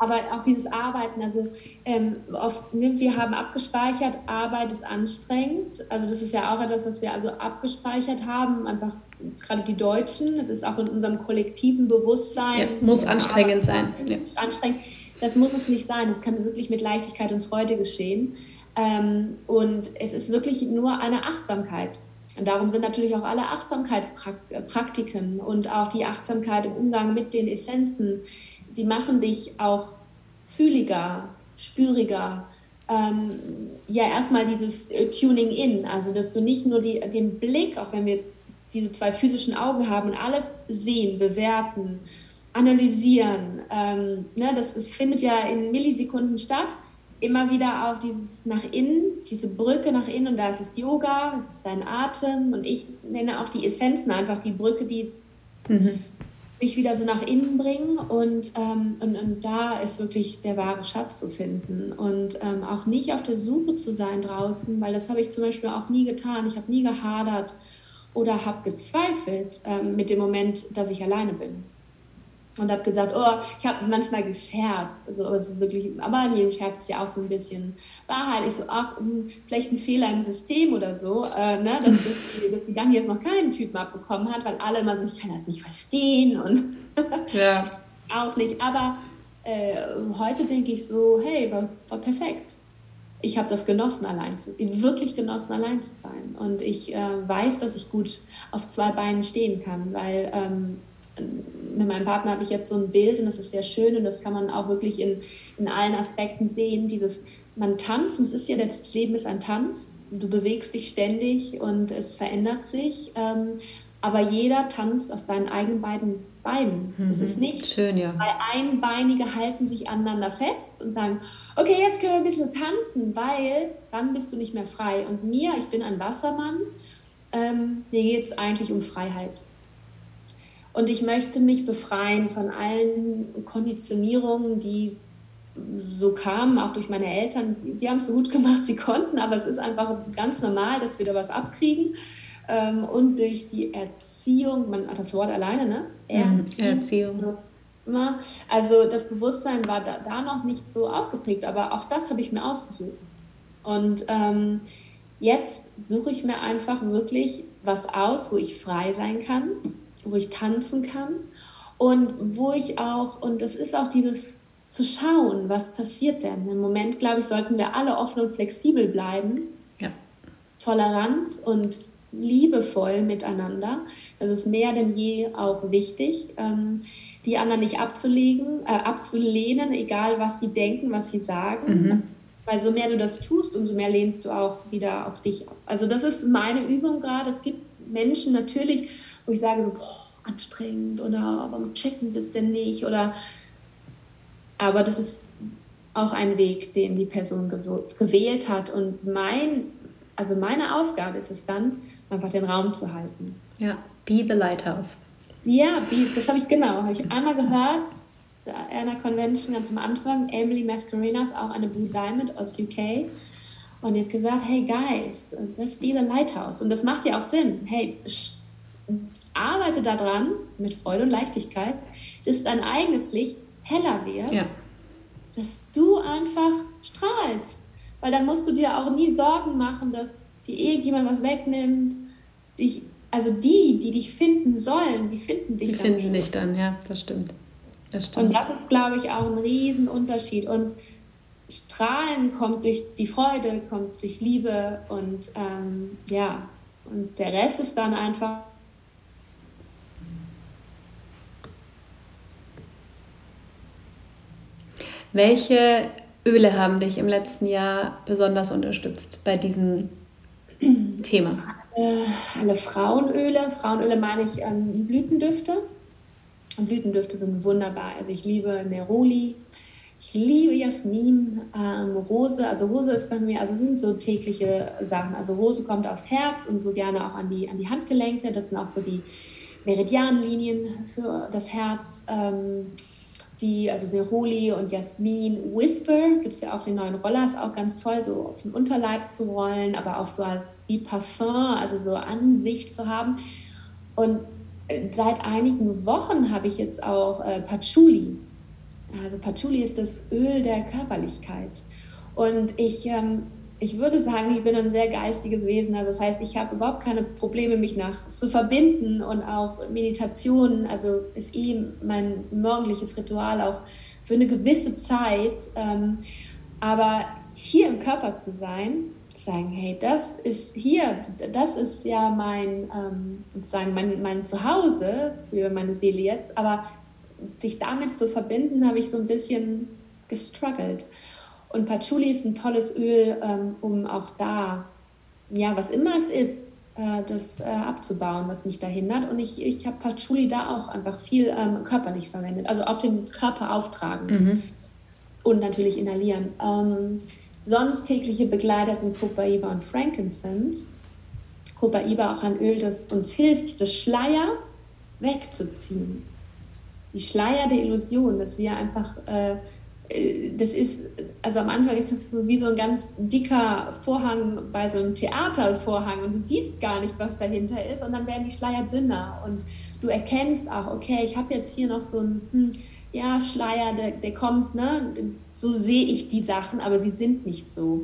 Aber auch dieses Arbeiten, also ähm, oft, ne, wir haben abgespeichert, Arbeit ist anstrengend. Also das ist ja auch etwas, was wir also abgespeichert haben, einfach gerade die Deutschen. Das ist auch in unserem kollektiven Bewusstsein. Ja, muss anstrengend sein. Ja. Anstrengend. Das muss es nicht sein. Das kann wirklich mit Leichtigkeit und Freude geschehen. Ähm, und es ist wirklich nur eine Achtsamkeit. Und darum sind natürlich auch alle Achtsamkeitspraktiken und auch die Achtsamkeit im Umgang mit den Essenzen, sie machen dich auch fühliger, spüriger. Ähm, ja, erstmal dieses äh, Tuning in, also dass du nicht nur die, den Blick, auch wenn wir diese zwei physischen Augen haben und alles sehen, bewerten, analysieren, ähm, ne, das, das findet ja in Millisekunden statt. Immer wieder auch dieses nach innen, diese Brücke nach innen. Und da ist es Yoga, es ist dein Atem. Und ich nenne auch die Essenzen einfach die Brücke, die mhm. mich wieder so nach innen bringen. Und, ähm, und, und, da ist wirklich der wahre Schatz zu finden. Und ähm, auch nicht auf der Suche zu sein draußen, weil das habe ich zum Beispiel auch nie getan, ich habe nie gehadert oder habe gezweifelt ähm, mit dem Moment, dass ich alleine bin und habe gesagt, oh, ich habe manchmal gescherzt. Also es ist wirklich, aber in jedem Scherz ist ja auch so ein bisschen Wahrheit. Ich so, ach, hm, vielleicht ein Fehler im System oder so, äh, ne? dass, *laughs* dass, die, dass die dann jetzt noch keinen Typen abbekommen hat, weil alle immer so, ich kann das nicht verstehen und *laughs* ja. auch nicht. Aber äh, heute denke ich so, hey, war, war perfekt. Ich habe das genossen, allein zu, wirklich genossen, allein zu sein. Und ich äh, weiß, dass ich gut auf zwei Beinen stehen kann, weil ähm, mit meinem Partner habe ich jetzt so ein Bild und das ist sehr schön und das kann man auch wirklich in, in allen Aspekten sehen. Dieses, man tanzt und es ist ja, das Leben ist ein Tanz. Du bewegst dich ständig und es verändert sich. Ähm, aber jeder tanzt auf seinen eigenen beiden Beinen. Mhm. Es ist nicht, Schön, ja. weil Einbeinige halten sich aneinander fest und sagen, okay, jetzt können wir ein bisschen tanzen, weil dann bist du nicht mehr frei. Und mir, ich bin ein Wassermann, ähm, mir geht es eigentlich um Freiheit. Und ich möchte mich befreien von allen Konditionierungen, die so kamen, auch durch meine Eltern. Sie, sie haben es so gut gemacht, sie konnten, aber es ist einfach ganz normal, dass wir da was abkriegen. Ähm, und durch die Erziehung, man hat das Wort alleine, ne? Erziehung. Erziehung. Also das Bewusstsein war da, da noch nicht so ausgeprägt, aber auch das habe ich mir ausgesucht. Und ähm, jetzt suche ich mir einfach wirklich was aus, wo ich frei sein kann, wo ich tanzen kann und wo ich auch, und das ist auch dieses zu schauen, was passiert denn. Im Moment, glaube ich, sollten wir alle offen und flexibel bleiben, ja. tolerant und liebevoll miteinander. Das ist mehr denn je auch wichtig, ähm, die anderen nicht abzulegen, äh, abzulehnen, egal was sie denken, was sie sagen. Mhm. Weil so mehr du das tust, umso mehr lehnst du auch wieder auf dich ab. Also das ist meine Übung gerade. Es gibt Menschen natürlich, wo ich sage so, boah, anstrengend oder warum checken das denn nicht oder aber das ist auch ein Weg, den die Person gewählt hat und mein, also meine Aufgabe ist es dann, einfach den Raum zu halten. Ja, be the lighthouse. Ja, be, das habe ich genau, habe ich einmal gehört, einer Convention ganz am Anfang, Emily Mascarenas, auch eine Blue Diamond aus UK. Und die hat gesagt, hey guys, just be the lighthouse. Und das macht ja auch Sinn. Hey, arbeite daran mit Freude und Leichtigkeit, dass dein eigenes Licht heller wird, ja. dass du einfach strahlst. Weil dann musst du dir auch nie Sorgen machen, dass dir irgendjemand was wegnimmt. Dich, also die, die dich finden sollen, die finden dich die dann. Die finden dich dann, ja, das stimmt. das stimmt. Und das ist, glaube ich, auch ein Riesenunterschied. Und Strahlen kommt durch die Freude, kommt durch Liebe und ähm, ja, und der Rest ist dann einfach Welche Öle haben dich im letzten Jahr besonders unterstützt bei diesem *clears throat* Thema? Äh, alle Frauenöle. Frauenöle meine ich ähm, Blütendüfte. Und Blütendüfte sind wunderbar. Also ich liebe Neroli, ich liebe Jasmin, ähm, Rose. Also Rose ist bei mir, also sind so tägliche Sachen. Also Rose kommt aufs Herz und so gerne auch an die, an die Handgelenke. Das sind auch so die Meridianlinien für das Herz. Ähm, die, also Neroli und Jasmin Whisper, gibt es ja auch den neuen Roller, ist auch ganz toll, so auf den Unterleib zu rollen, aber auch so als wie Parfum, also so an sich zu haben. Und äh, seit einigen Wochen habe ich jetzt auch äh, Patchouli. Also Patchouli ist das Öl der Körperlichkeit. Und ich ähm, ich würde sagen, ich bin ein sehr geistiges Wesen. Also das heißt, ich habe überhaupt keine Probleme, mich nach zu verbinden und auch Meditation, also ist eh mein morgendliches Ritual auch für eine gewisse Zeit. Ähm, aber hier im Körper zu sein, sagen, hey, das ist hier, das ist ja mein, ähm, sozusagen mein, mein Zuhause für meine Seele jetzt, aber sich damit zu verbinden, habe ich so ein bisschen gestruggelt. Und Patchouli ist ein tolles Öl, ähm, um auch da, ja, was immer es ist, äh, das äh, abzubauen, was mich da hindert. Und ich, ich habe Patchouli da auch einfach viel ähm, körperlich verwendet, also auf den Körper auftragen mhm. und natürlich inhalieren. Ähm, sonst tägliche Begleiter sind Copaiba und Frankincense. Copaiba auch ein Öl, das uns hilft, das Schleier wegzuziehen. Die Schleier der Illusion, dass wir einfach äh, das ist, also am Anfang ist das wie so ein ganz dicker Vorhang bei so einem Theatervorhang und du siehst gar nicht, was dahinter ist und dann werden die Schleier dünner und du erkennst auch, okay, ich habe jetzt hier noch so einen, hm, ja, Schleier, der, der kommt, ne, so sehe ich die Sachen, aber sie sind nicht so.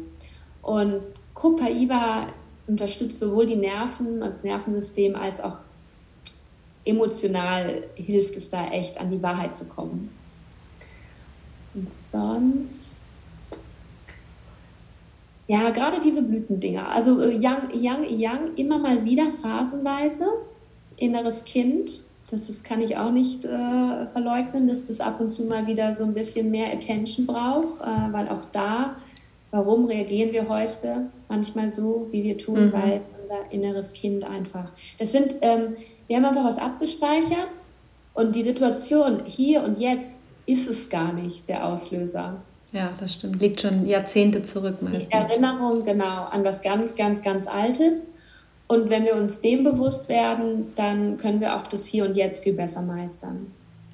Und Copaiba unterstützt sowohl die Nerven, das Nervensystem, als auch emotional hilft es da echt, an die Wahrheit zu kommen. Und sonst. Ja, gerade diese Blütendinger. Also äh, Yang, Yang, Yang immer mal wieder phasenweise. Inneres Kind. Das ist, kann ich auch nicht äh, verleugnen, dass das ab und zu mal wieder so ein bisschen mehr Attention braucht, äh, weil auch da, warum reagieren wir heute manchmal so, wie wir tun, mhm. weil unser inneres Kind einfach. Das sind, ähm, wir haben einfach was abgespeichert und die Situation hier und jetzt ist es gar nicht der Auslöser. Ja, das stimmt. Liegt schon Jahrzehnte zurück meistens. Die Erinnerung, genau, an was ganz, ganz, ganz Altes. Und wenn wir uns dem bewusst werden, dann können wir auch das Hier und Jetzt viel besser meistern.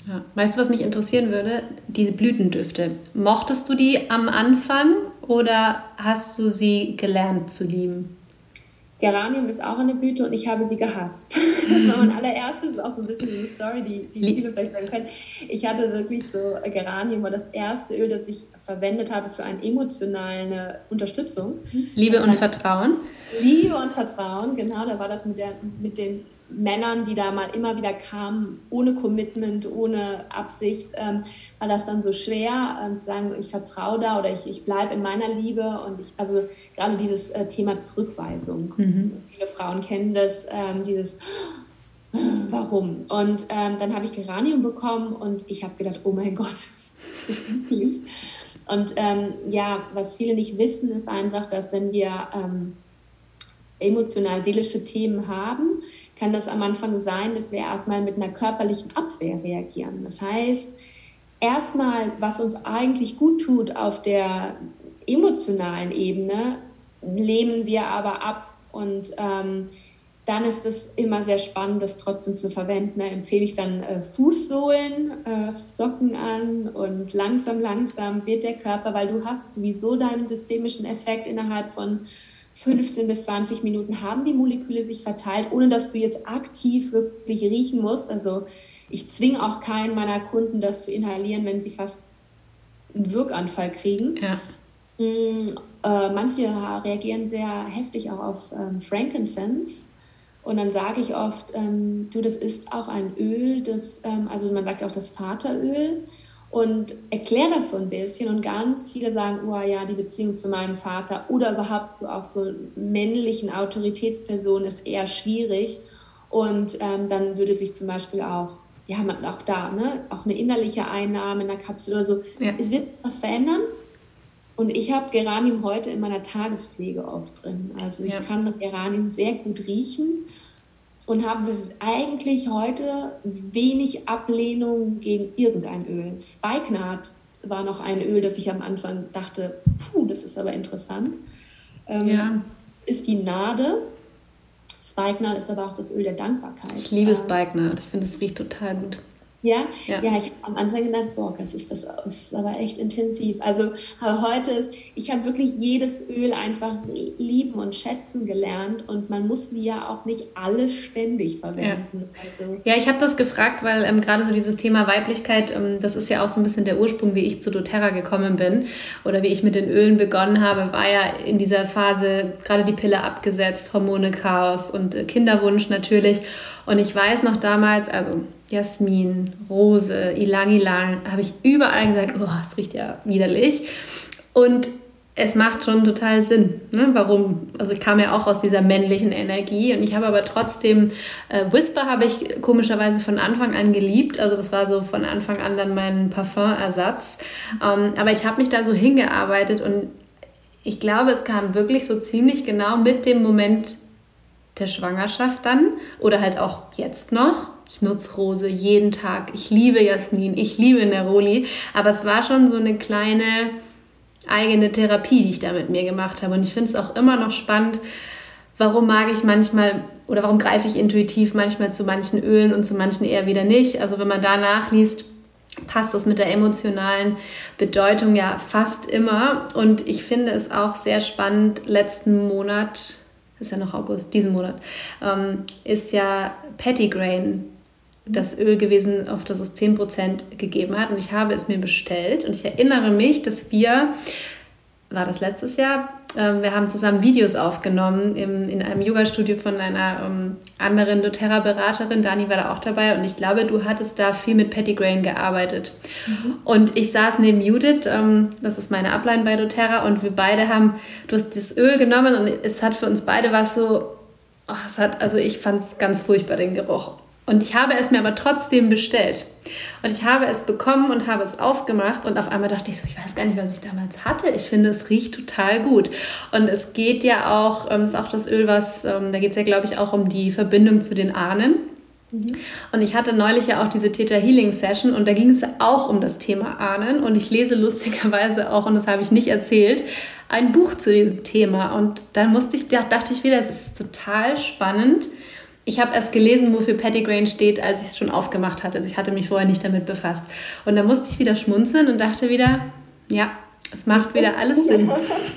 Ja. Weißt du, was mich interessieren würde? Diese Blütendüfte. Mochtest du die am Anfang oder hast du sie gelernt zu lieben? Geranium ist auch eine Blüte und ich habe sie gehasst. Das war mein allererstes, ist auch so ein bisschen eine Story, die, die viele vielleicht sagen können. Ich hatte wirklich so Geranium war das erste Öl, das ich verwendet habe für eine emotionale Unterstützung. Liebe und, und Vertrauen. Liebe und Vertrauen, genau, da war das mit, der, mit den Männern, die da mal immer wieder kamen, ohne Commitment, ohne Absicht, ähm, war das dann so schwer ähm, zu sagen, ich vertraue da oder ich, ich bleibe in meiner Liebe. Und ich, also gerade dieses äh, Thema Zurückweisung. Mhm. Viele Frauen kennen das, ähm, dieses Warum? Und ähm, dann habe ich Geranium bekommen und ich habe gedacht, oh mein Gott, *laughs* ist das möglich? Und ähm, ja, was viele nicht wissen, ist einfach, dass wenn wir ähm, emotional-seelische Themen haben, kann das am Anfang sein, dass wir erstmal mit einer körperlichen Abwehr reagieren. Das heißt, erstmal, was uns eigentlich gut tut auf der emotionalen Ebene, lehnen wir aber ab und ähm, dann ist es immer sehr spannend, das trotzdem zu verwenden. Da empfehle ich dann äh, Fußsohlen, äh, Socken an und langsam, langsam wird der Körper, weil du hast sowieso deinen systemischen Effekt innerhalb von 15 bis 20 Minuten haben die Moleküle sich verteilt, ohne dass du jetzt aktiv wirklich riechen musst. Also ich zwinge auch keinen meiner Kunden, das zu inhalieren, wenn sie fast einen Wirkanfall kriegen. Ja. Mm, äh, manche reagieren sehr heftig auch auf ähm, Frankincense. Und dann sage ich oft, ähm, du, das ist auch ein Öl, das, ähm, also man sagt auch das Vateröl und erkläre das so ein bisschen. Und ganz viele sagen, oh ja, die Beziehung zu meinem Vater oder überhaupt zu auch so männlichen Autoritätspersonen ist eher schwierig. Und ähm, dann würde sich zum Beispiel auch, ja, man auch da, ne, auch eine innerliche Einnahme in der Kapsel oder so. Ja. Es wird was verändern. Und ich habe Geranium heute in meiner Tagespflege oft drin. Also ich ja. kann Geranium sehr gut riechen und habe eigentlich heute wenig Ablehnung gegen irgendein Öl. Spikenard war noch ein Öl, das ich am Anfang dachte, puh, das ist aber interessant. Ähm, ja. Ist die Nade. Spikenard ist aber auch das Öl der Dankbarkeit. Ich liebe ähm, Spikenard. Ich finde, es riecht total gut. Ja, ja, ja ich habe am Anfang gedacht, boah, das ist, das, das ist aber echt intensiv. Also heute, ich habe wirklich jedes Öl einfach lieben und schätzen gelernt und man muss sie ja auch nicht alle ständig verwenden. Ja, also, ja ich habe das gefragt, weil ähm, gerade so dieses Thema Weiblichkeit, ähm, das ist ja auch so ein bisschen der Ursprung, wie ich zu doTERRA gekommen bin oder wie ich mit den Ölen begonnen habe, war ja in dieser Phase gerade die Pille abgesetzt, Hormone Chaos und äh, Kinderwunsch natürlich. Und ich weiß noch damals, also Jasmin, Rose, Ilang Ilang, habe ich überall gesagt, oh, es riecht ja widerlich. Und es macht schon total Sinn. Ne? Warum? Also ich kam ja auch aus dieser männlichen Energie und ich habe aber trotzdem, äh, Whisper habe ich komischerweise von Anfang an geliebt. Also das war so von Anfang an dann mein Parfümersatz. Ähm, aber ich habe mich da so hingearbeitet und ich glaube, es kam wirklich so ziemlich genau mit dem Moment der Schwangerschaft dann oder halt auch jetzt noch. Ich nutze Rose jeden Tag. Ich liebe Jasmin, ich liebe Neroli. Aber es war schon so eine kleine eigene Therapie, die ich da mit mir gemacht habe. Und ich finde es auch immer noch spannend, warum mag ich manchmal oder warum greife ich intuitiv manchmal zu manchen Ölen und zu manchen eher wieder nicht. Also wenn man da nachliest, passt das mit der emotionalen Bedeutung ja fast immer. Und ich finde es auch sehr spannend, letzten Monat ist ja noch August, diesen Monat, ähm, ist ja Pettigrain das Öl gewesen, auf das es 10% gegeben hat. Und ich habe es mir bestellt. Und ich erinnere mich, dass wir, war das letztes Jahr, wir haben zusammen Videos aufgenommen im, in einem Yoga-Studio von einer ähm, anderen doTERRA-Beraterin. Dani war da auch dabei und ich glaube, du hattest da viel mit Pettigrain gearbeitet. Mhm. Und ich saß neben Judith, ähm, das ist meine Ablein bei doTERRA, und wir beide haben, du hast das Öl genommen und es hat für uns beide was so, oh, es hat, also ich fand es ganz furchtbar, den Geruch. Und ich habe es mir aber trotzdem bestellt. Und ich habe es bekommen und habe es aufgemacht und auf einmal dachte ich so, ich weiß gar nicht, was ich damals hatte. Ich finde, es riecht total gut. Und es geht ja auch, ähm, ist auch das Öl, was, ähm, da geht es ja, glaube ich, auch um die Verbindung zu den Ahnen. Mhm. Und ich hatte neulich ja auch diese Theta Healing Session und da ging es auch um das Thema Ahnen. Und ich lese lustigerweise auch, und das habe ich nicht erzählt, ein Buch zu diesem Thema. Und dann musste ich, dachte ich wieder, es ist total spannend, ich habe erst gelesen, wofür Pettigrain steht, als ich es schon aufgemacht hatte. Also ich hatte mich vorher nicht damit befasst. Und da musste ich wieder schmunzeln und dachte wieder, ja, es macht wieder alles Sinn.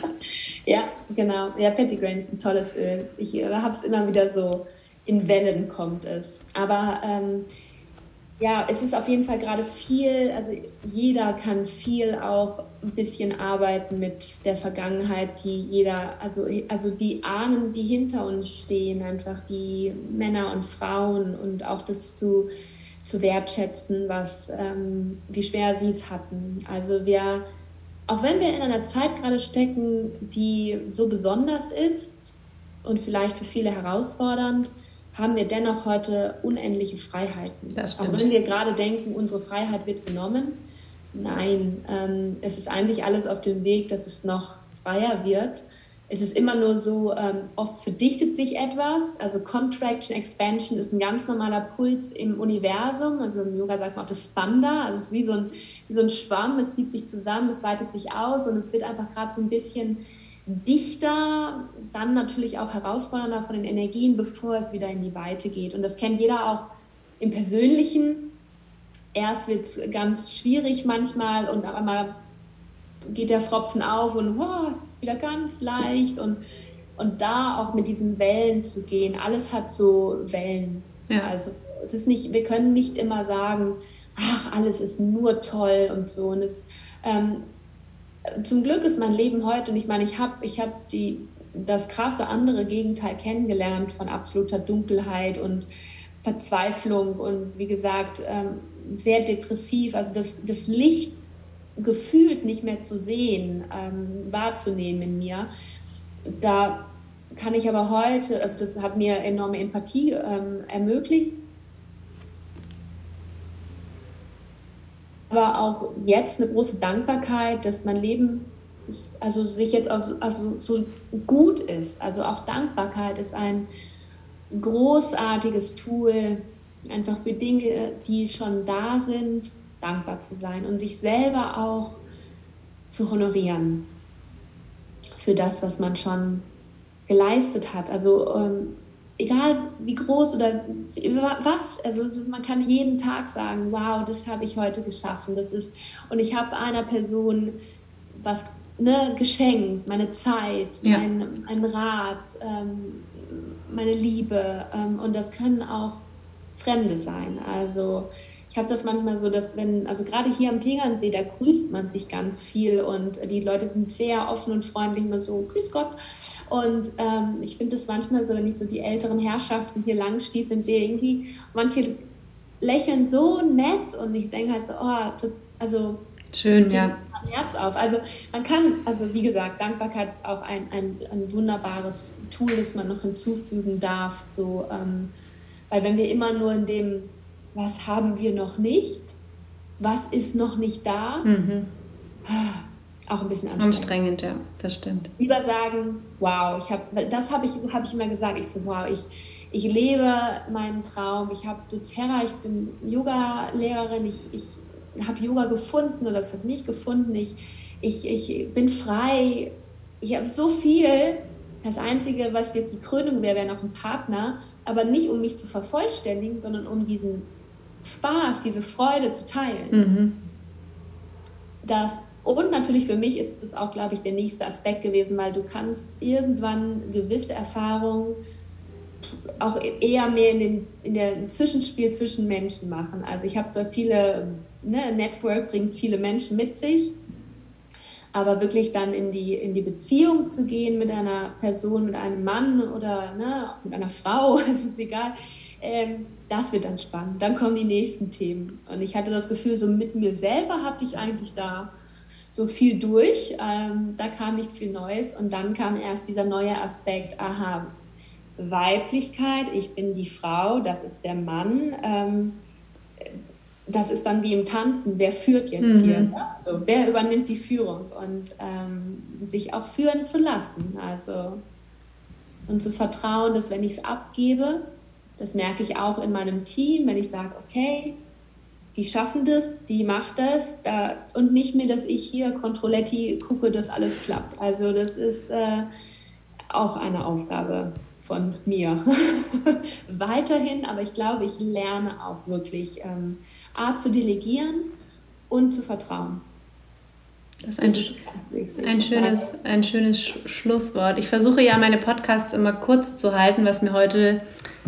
*laughs* ja, genau. Ja, Pettigrain ist ein tolles Öl. Ich äh, habe es immer wieder so, in Wellen kommt es. Aber ähm, ja, es ist auf jeden Fall gerade viel, also jeder kann viel auch ein bisschen arbeiten mit der Vergangenheit, die jeder, also, also die Ahnen, die hinter uns stehen, einfach die Männer und Frauen und auch das zu, zu wertschätzen, was, ähm, wie schwer sie es hatten. Also wir, auch wenn wir in einer Zeit gerade stecken, die so besonders ist und vielleicht für viele herausfordernd, haben wir dennoch heute unendliche Freiheiten. Auch wenn wir gerade denken, unsere Freiheit wird genommen. Nein, ähm, es ist eigentlich alles auf dem Weg, dass es noch freier wird. Es ist immer nur so, ähm, oft verdichtet sich etwas. Also Contraction, Expansion ist ein ganz normaler Puls im Universum. Also im Yoga sagt man auch das Spanda. Also es ist wie so, ein, wie so ein Schwamm, es zieht sich zusammen, es weitet sich aus und es wird einfach gerade so ein bisschen dichter, dann natürlich auch herausfordernder von den Energien, bevor es wieder in die Weite geht. Und das kennt jeder auch im Persönlichen. Erst wird es ganz schwierig manchmal und auf einmal geht der Fropfen auf und oh, es ist wieder ganz leicht. Und, und da auch mit diesen Wellen zu gehen, alles hat so Wellen. Ja. Also es ist nicht, wir können nicht immer sagen, ach, alles ist nur toll und so. Und es, ähm, zum Glück ist mein Leben heute, und ich meine, ich habe ich hab das krasse andere Gegenteil kennengelernt von absoluter Dunkelheit und Verzweiflung und wie gesagt, ähm, sehr depressiv. Also das, das Licht gefühlt nicht mehr zu sehen, ähm, wahrzunehmen in mir. Da kann ich aber heute, also das hat mir enorme Empathie ähm, ermöglicht aber auch jetzt eine große Dankbarkeit, dass mein Leben also sich jetzt auch so, also so gut ist. Also auch Dankbarkeit ist ein großartiges Tool, einfach für Dinge, die schon da sind, dankbar zu sein und sich selber auch zu honorieren für das, was man schon geleistet hat. Also ähm, egal wie groß oder was, also man kann jeden Tag sagen, wow, das habe ich heute geschaffen, das ist und ich habe einer Person was ne, geschenkt, meine Zeit, ja. mein, mein Rat, ähm, meine Liebe ähm, und das können auch Fremde sein. Also ich habe das manchmal so, dass wenn, also gerade hier am Tegernsee, da grüßt man sich ganz viel und die Leute sind sehr offen und freundlich, immer so, grüß Gott. Und ähm, ich finde das manchmal so, wenn ich so die älteren Herrschaften hier langstiefeln sehe, irgendwie, manche lächeln so nett und ich denke halt so, oh, also schön, ja. Herz auf. Also man kann, also wie gesagt, Dankbarkeit ist auch ein, ein, ein wunderbares Tool, das man noch hinzufügen darf. So, ähm, weil wenn wir immer nur in dem was haben wir noch nicht, was ist noch nicht da, mhm. auch ein bisschen anstrengend. Anstrengend, ja, das stimmt. Lieber sagen, wow, ich habe, das habe ich, hab ich immer gesagt, ich so, wow, ich, ich lebe meinen Traum, ich habe doTERRA, ich bin Yoga-Lehrerin, ich, ich habe Yoga gefunden oder es hat mich gefunden, ich, ich, ich bin frei, ich habe so viel, das Einzige, was jetzt die Krönung wäre, wäre noch ein Partner, aber nicht um mich zu vervollständigen, sondern um diesen Spaß, diese Freude zu teilen. Mhm. Das, und natürlich für mich ist das auch, glaube ich, der nächste Aspekt gewesen, weil du kannst irgendwann gewisse Erfahrungen auch eher mehr in dem in der Zwischenspiel zwischen Menschen machen. Also ich habe zwar viele, ne, Network bringt viele Menschen mit sich, aber wirklich dann in die, in die Beziehung zu gehen mit einer Person, mit einem Mann oder ne, mit einer Frau, *laughs* es ist egal, ähm, das wird dann spannend. Dann kommen die nächsten Themen. Und ich hatte das Gefühl, so mit mir selber hatte ich eigentlich da so viel durch. Ähm, da kam nicht viel Neues. Und dann kam erst dieser neue Aspekt, aha, Weiblichkeit, ich bin die Frau, das ist der Mann. Ähm, das ist dann wie im Tanzen, wer führt jetzt mhm. hier? Ne? So, wer übernimmt die Führung? Und ähm, sich auch führen zu lassen. Also, und zu vertrauen, dass wenn ich es abgebe, das merke ich auch in meinem Team, wenn ich sage, okay, die schaffen das, die macht das da, und nicht mehr, dass ich hier Controletti gucke, dass alles klappt. Also das ist äh, auch eine Aufgabe von mir. *laughs* Weiterhin, aber ich glaube, ich lerne auch wirklich ähm, A zu delegieren und zu vertrauen. Das ist ein, ein, schönes, ein schönes Schlusswort. Ich versuche ja meine Podcasts immer kurz zu halten, was mir heute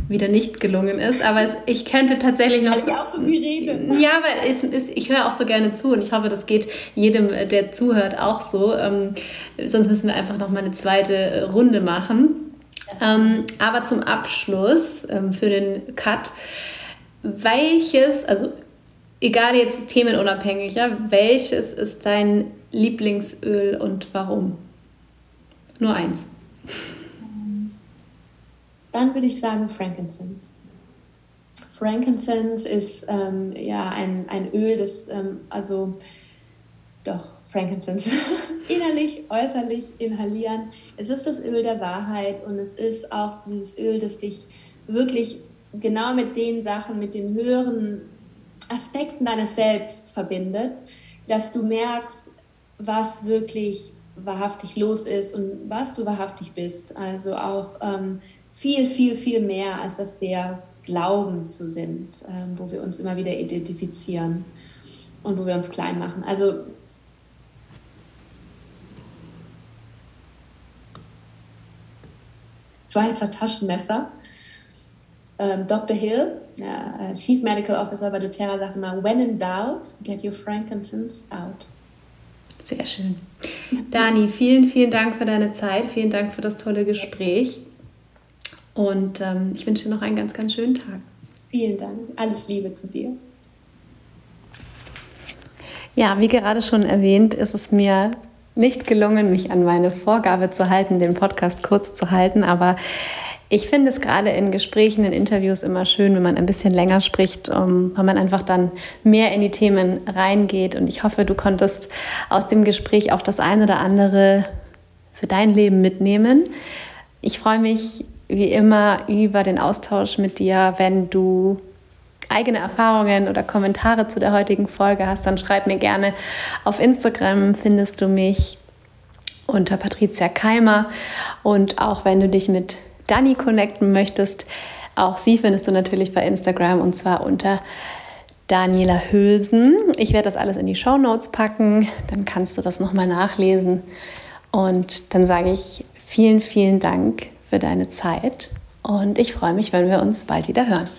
wieder nicht gelungen ist. Aber es, ich könnte tatsächlich noch. Weil ich auch so viel rede. Ja, aber es, es, ich höre auch so gerne zu und ich hoffe, das geht jedem, der zuhört, auch so. Ähm, sonst müssen wir einfach noch mal eine zweite Runde machen. Ähm, aber zum Abschluss ähm, für den Cut, welches, also egal jetzt themenunabhängig, ja, welches ist dein Lieblingsöl und warum? Nur eins. Dann würde ich sagen Frankincense. Frankincense ist ähm, ja ein, ein Öl, das ähm, also doch Frankincense *laughs* innerlich, äußerlich inhalieren. Es ist das Öl der Wahrheit und es ist auch dieses Öl, das dich wirklich genau mit den Sachen, mit den höheren Aspekten deines Selbst verbindet, dass du merkst, was wirklich wahrhaftig los ist und was du wahrhaftig bist. Also auch ähm, viel, viel, viel mehr, als dass wir glauben zu sind, ähm, wo wir uns immer wieder identifizieren und wo wir uns klein machen. Also Schweizer Taschenmesser. Ähm, Dr. Hill, äh, Chief Medical Officer bei doTERRA, sagt immer, when in doubt, get your frankincense out. Sehr schön. Dani, vielen, vielen Dank für deine Zeit. Vielen Dank für das tolle Gespräch. Und ähm, ich wünsche dir noch einen ganz, ganz schönen Tag. Vielen Dank. Alles Liebe zu dir. Ja, wie gerade schon erwähnt, ist es mir nicht gelungen, mich an meine Vorgabe zu halten, den Podcast kurz zu halten, aber Ich finde es gerade in Gesprächen, in Interviews immer schön, wenn man ein bisschen länger spricht, um, weil man einfach dann mehr in die Themen reingeht. Und ich hoffe, du konntest aus dem Gespräch auch das eine oder andere für dein Leben mitnehmen. Ich freue mich wie immer über den Austausch mit dir, wenn du eigene Erfahrungen oder Kommentare zu der heutigen Folge hast, dann schreib mir gerne. Auf Instagram findest du mich unter Patricia Keimer und auch wenn du dich mit Dani connecten möchtest, auch sie findest du natürlich bei Instagram und zwar unter Daniela Hülsen. Ich werde das alles in die Show Notes packen, dann kannst du das nochmal nachlesen. Und dann sage ich vielen, vielen Dank für deine Zeit und ich freue mich, wenn wir uns bald wieder hören.